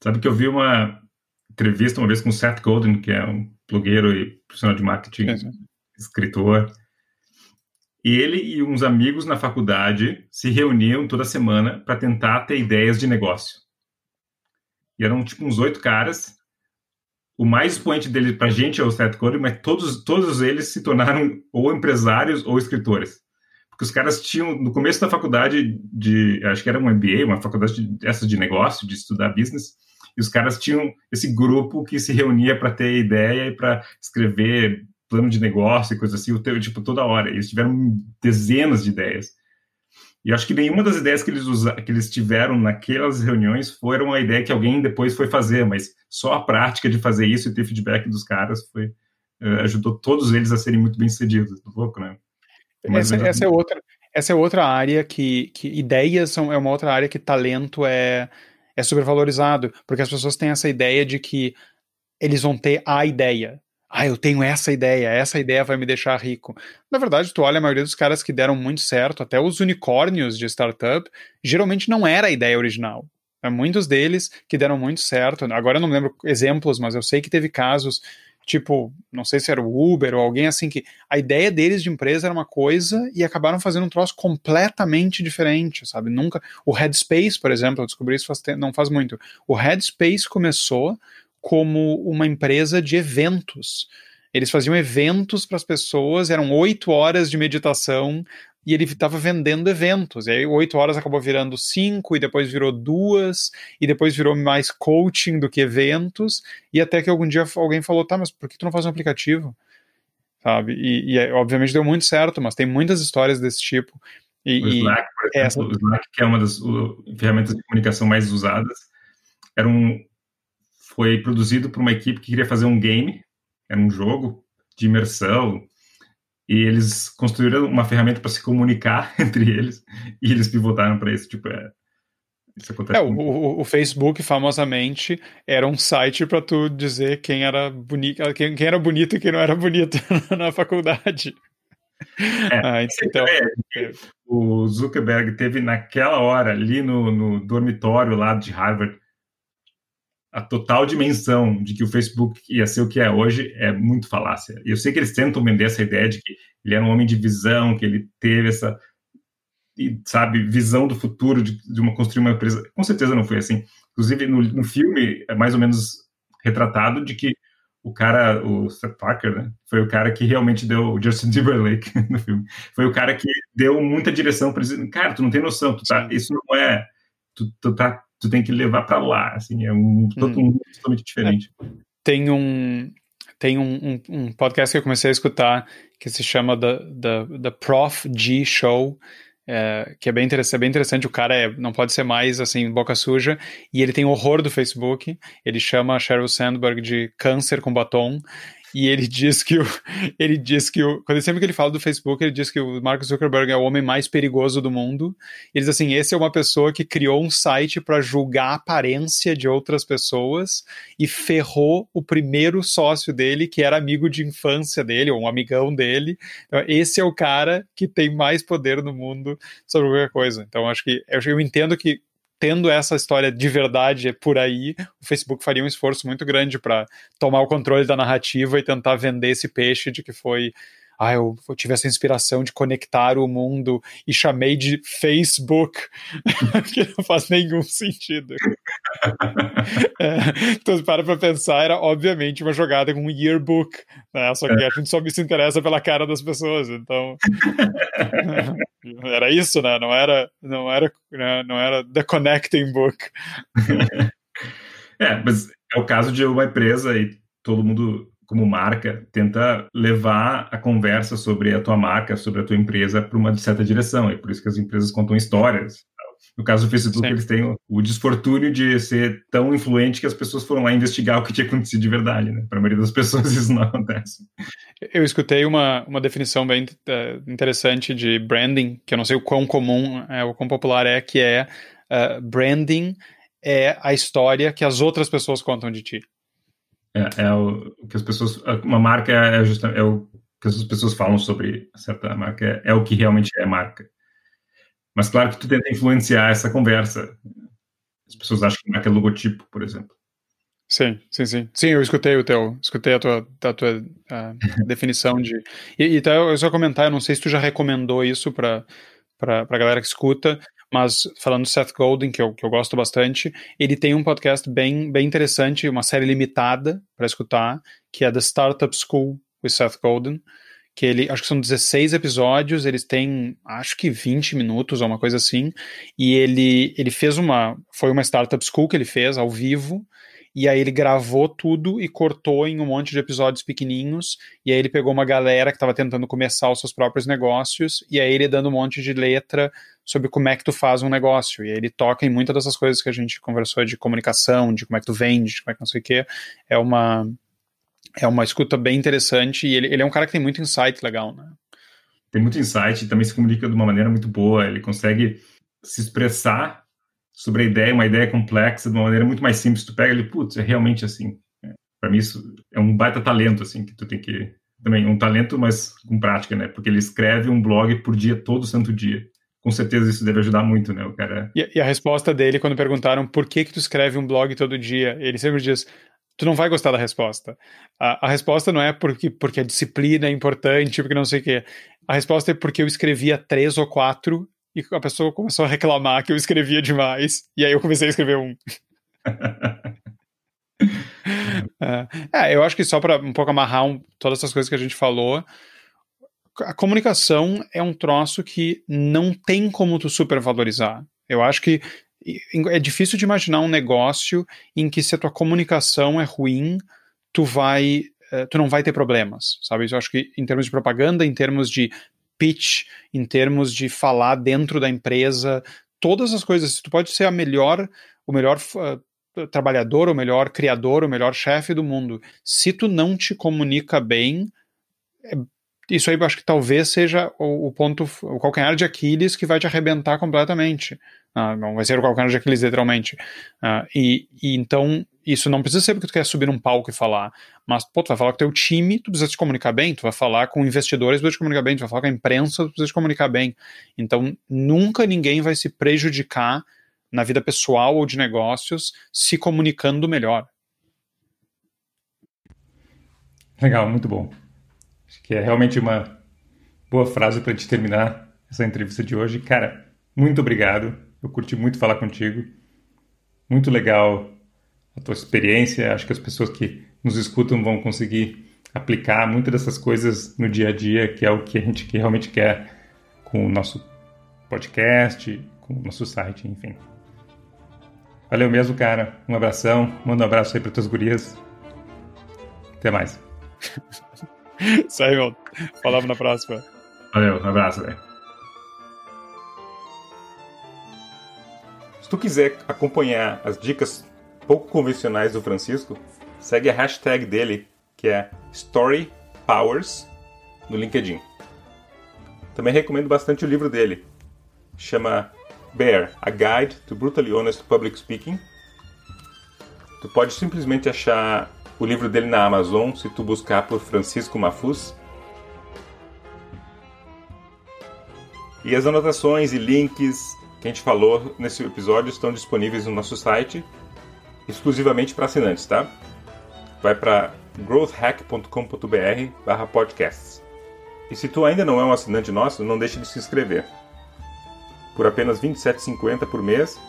Sabe que eu vi uma entrevista uma vez com o Seth Godin, que é um blogueiro e profissional de marketing, sim, sim. Escritor, e ele e uns amigos na faculdade se reuniam toda semana para tentar ter ideias de negócio. E eram tipo uns oito caras. O mais expoente dele para a gente é o Seth Godin, mas todos, todos eles se tornaram ou empresários ou escritores. Porque os caras tinham, no começo da faculdade, de, acho que era um MBA, uma faculdade de, essa de negócio, de estudar business, e os caras tinham esse grupo que se reunia para ter ideia e para escrever plano de negócio e coisa assim, o teu, tipo, toda hora. Eles tiveram dezenas de ideias. E acho que nenhuma das ideias que eles, usa, que eles tiveram naquelas reuniões foram a ideia que alguém depois foi fazer, mas só a prática de fazer isso e ter feedback dos caras foi uh, ajudou todos eles a serem muito bem sucedidos. Louco, né? Essa, essa, é outra, essa é outra área que, que ideias são, é uma outra área que talento é, é supervalorizado, porque as pessoas têm essa ideia de que eles vão ter a ideia, ah, eu tenho essa ideia, essa ideia vai me deixar rico. Na verdade, tu olha a maioria dos caras que deram muito certo, até os unicórnios de startup, geralmente não era a ideia original. É, muitos deles que deram muito certo. Agora eu não lembro exemplos, mas eu sei que teve casos, tipo, não sei se era o Uber ou alguém assim, que a ideia deles de empresa era uma coisa e acabaram fazendo um troço completamente diferente, sabe? Nunca. O Headspace, por exemplo, eu descobri isso faz, não faz muito. O Headspace começou como uma empresa de eventos. Eles faziam eventos para as pessoas, eram oito horas de meditação e ele estava vendendo eventos. E aí, oito horas acabou virando cinco, e depois virou duas, e depois virou mais coaching do que eventos. E até que algum dia alguém falou: tá, mas por que tu não faz um aplicativo? Sabe? E, e obviamente deu muito certo, mas tem muitas histórias desse tipo. E, o Slack, por exemplo, essa... o Slack, que é uma das ferramentas de comunicação mais usadas, era um, foi produzido por uma equipe que queria fazer um game, era um jogo de imersão, e eles construíram uma ferramenta para se comunicar <laughs> entre eles, e eles pivotaram para isso, tipo, é, é, o, o, Facebook, famosamente, era um site para tu dizer quem era, boni quem, quem, era bonito e quem não era bonito <laughs> na faculdade. É, <laughs> ah, então, é, é, o Zuckerberg teve naquela hora ali no, no dormitório lá de Harvard a total dimensão de que o Facebook ia ser o que é hoje é muito falácia. E eu sei que eles tentam vender essa ideia de que ele era um homem de visão, que ele teve essa, sabe, visão do futuro de, de uma construir uma empresa. Com certeza não foi assim. Inclusive, no, no filme é mais ou menos retratado de que o cara, o Seth Parker, né, foi o cara que realmente deu o Justin Timberlake <laughs> no filme. Foi o cara que deu muita direção para dizer, cara, tu não tem noção, tu tá, isso não é, tu, tu tá tu tem que levar para lá, assim, é um, todo hum. mundo totalmente diferente. Tem um tem um, um, um, podcast que eu comecei a escutar que se chama The, The, The Prof G Show, é, que é bem, interessante, é bem interessante. O cara é, não pode ser mais assim, boca suja, e ele tem horror do Facebook. Ele chama Sheryl Sandberg de câncer com batom, e ele diz que o, <laughs> ele diz que o, quando sempre que ele fala do Facebook, ele diz que o Mark Zuckerberg é o homem mais perigoso do mundo. Ele diz assim, esse é uma pessoa que criou um site para julgar a aparência de outras pessoas e ferrou o primeiro sócio dele, que era amigo de infância dele, ou um amigão dele. Então, esse é o cara que tem mais poder no mundo sobre qualquer coisa. Então, acho que eu, eu entendo que tendo essa história de verdade por aí, o Facebook faria um esforço muito grande para tomar o controle da narrativa e tentar vender esse peixe de que foi ah, eu, eu, tive essa inspiração de conectar o mundo e chamei de Facebook, <laughs> que não faz nenhum sentido. <laughs> é, então, para pra pensar, era obviamente uma jogada com um yearbook, né? Só que a gente só se interessa pela cara das pessoas, então. <laughs> era isso, né? Não era, não era, né? não era The Connecting Book. é, mas é o caso de uma empresa e todo mundo como marca, tenta levar a conversa sobre a tua marca, sobre a tua empresa para uma certa direção. É por isso que as empresas contam histórias. No caso do Facebook, Sim. eles têm o desfortúnio de ser tão influente que as pessoas foram lá investigar o que tinha acontecido de verdade. Né? Para a maioria das pessoas, <laughs> isso não acontece. Eu escutei uma, uma definição bem uh, interessante de branding, que eu não sei o quão comum, é, o quão popular é, que é uh, branding é a história que as outras pessoas contam de ti. É, é o que as pessoas. Uma marca é, justa, é o que as pessoas falam sobre certa marca, é, é o que realmente é marca. Mas claro que tu tenta influenciar essa conversa. As pessoas acham que marca é logotipo, por exemplo. Sim, sim, sim. Sim, eu escutei o teu, escutei a tua, a tua a <laughs> definição de. E, e então, eu só comentar, eu não sei se tu já recomendou isso para para a galera que escuta, mas falando do Seth Godin, que eu, que eu gosto bastante, ele tem um podcast bem, bem interessante, uma série limitada para escutar, que é The Startup School with Seth Godin, que ele, acho que são 16 episódios, eles têm, acho que 20 minutos ou uma coisa assim, e ele, ele fez uma, foi uma Startup School que ele fez ao vivo, e aí ele gravou tudo e cortou em um monte de episódios pequenininhos, e aí ele pegou uma galera que estava tentando começar os seus próprios negócios, e aí ele dando um monte de letra sobre como é que tu faz um negócio, e aí ele toca em muitas dessas coisas que a gente conversou de comunicação, de como é que tu vende, de como é que não sei o que, é uma é uma escuta bem interessante, e ele, ele é um cara que tem muito insight legal, né? Tem muito insight, também se comunica de uma maneira muito boa, ele consegue se expressar sobre a ideia, uma ideia complexa, de uma maneira muito mais simples. Tu pega ele, putz, é realmente assim. É, para mim isso é um baita talento, assim, que tu tem que também um talento, mas com prática, né? Porque ele escreve um blog por dia, todo santo dia. Com certeza isso deve ajudar muito, né? O cara. E, e a resposta dele quando perguntaram por que que tu escreve um blog todo dia, ele sempre diz: tu não vai gostar da resposta. A, a, resposta não é porque, porque a disciplina é importante, porque não sei o quê. A resposta é porque eu escrevia três ou quatro e a pessoa começou a reclamar que eu escrevia demais, e aí eu comecei a escrever um. <laughs> é, eu acho que só para um pouco amarrar um, todas essas coisas que a gente falou, a comunicação é um troço que não tem como tu supervalorizar. Eu acho que é difícil de imaginar um negócio em que se a tua comunicação é ruim, tu vai eh, tu não vai ter problemas, sabe? Eu acho que em termos de propaganda, em termos de pitch, em termos de falar dentro da empresa, todas as coisas. Tu pode ser a melhor, o melhor uh, trabalhador, o melhor criador, o melhor chefe do mundo. Se tu não te comunica bem, é, isso aí eu acho que talvez seja o, o, ponto, o calcanhar de Aquiles que vai te arrebentar completamente. Não vai ser o calcanhar de Aquiles, literalmente. Uh, e, e então isso não precisa ser porque tu quer subir num palco e falar, mas pô, tu vai falar com o teu time, tu precisa te comunicar bem, tu vai falar com investidores, tu precisa te comunicar bem, tu vai falar com a imprensa, tu precisa te comunicar bem. Então, nunca ninguém vai se prejudicar na vida pessoal ou de negócios se comunicando melhor. Legal, muito bom. Acho que é realmente uma boa frase para te terminar essa entrevista de hoje. Cara, muito obrigado. Eu curti muito falar contigo. Muito legal a tua experiência. Acho que as pessoas que nos escutam vão conseguir aplicar muitas dessas coisas no dia a dia, que é o que a gente que realmente quer com o nosso podcast, com o nosso site, enfim. Valeu mesmo, cara. Um abração. Manda um abraço aí para tuas gurias. Até mais. <laughs> Isso aí, irmão. Falamos na próxima. Valeu, um abraço, velho. Se tu quiser acompanhar as dicas pouco convencionais do Francisco, segue a hashtag dele, que é StoryPowers, no LinkedIn. Também recomendo bastante o livro dele. Chama Bear, A Guide to Brutally Honest Public Speaking. Tu pode simplesmente achar o livro dele na Amazon se tu buscar por Francisco Mafuz. E as anotações e links que a gente falou nesse episódio estão disponíveis no nosso site exclusivamente para assinantes, tá? Vai para growthhack.com.br podcasts. E se tu ainda não é um assinante nosso, não deixe de se inscrever. Por apenas R$ 27,50 por mês,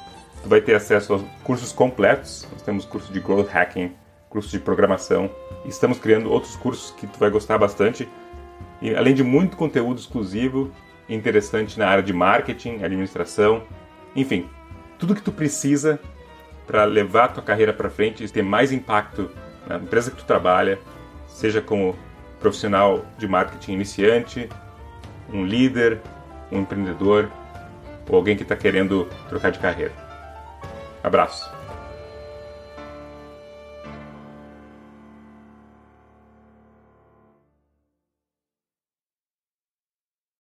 tu vai ter acesso aos cursos completos. Nós temos curso de Growth Hacking, curso de programação. E estamos criando outros cursos que tu vai gostar bastante. E além de muito conteúdo exclusivo interessante na área de marketing, administração, enfim, tudo que tu precisa para levar a tua carreira para frente e ter mais impacto na empresa que tu trabalha, seja como profissional de marketing iniciante, um líder, um empreendedor ou alguém que está querendo trocar de carreira. Abraço!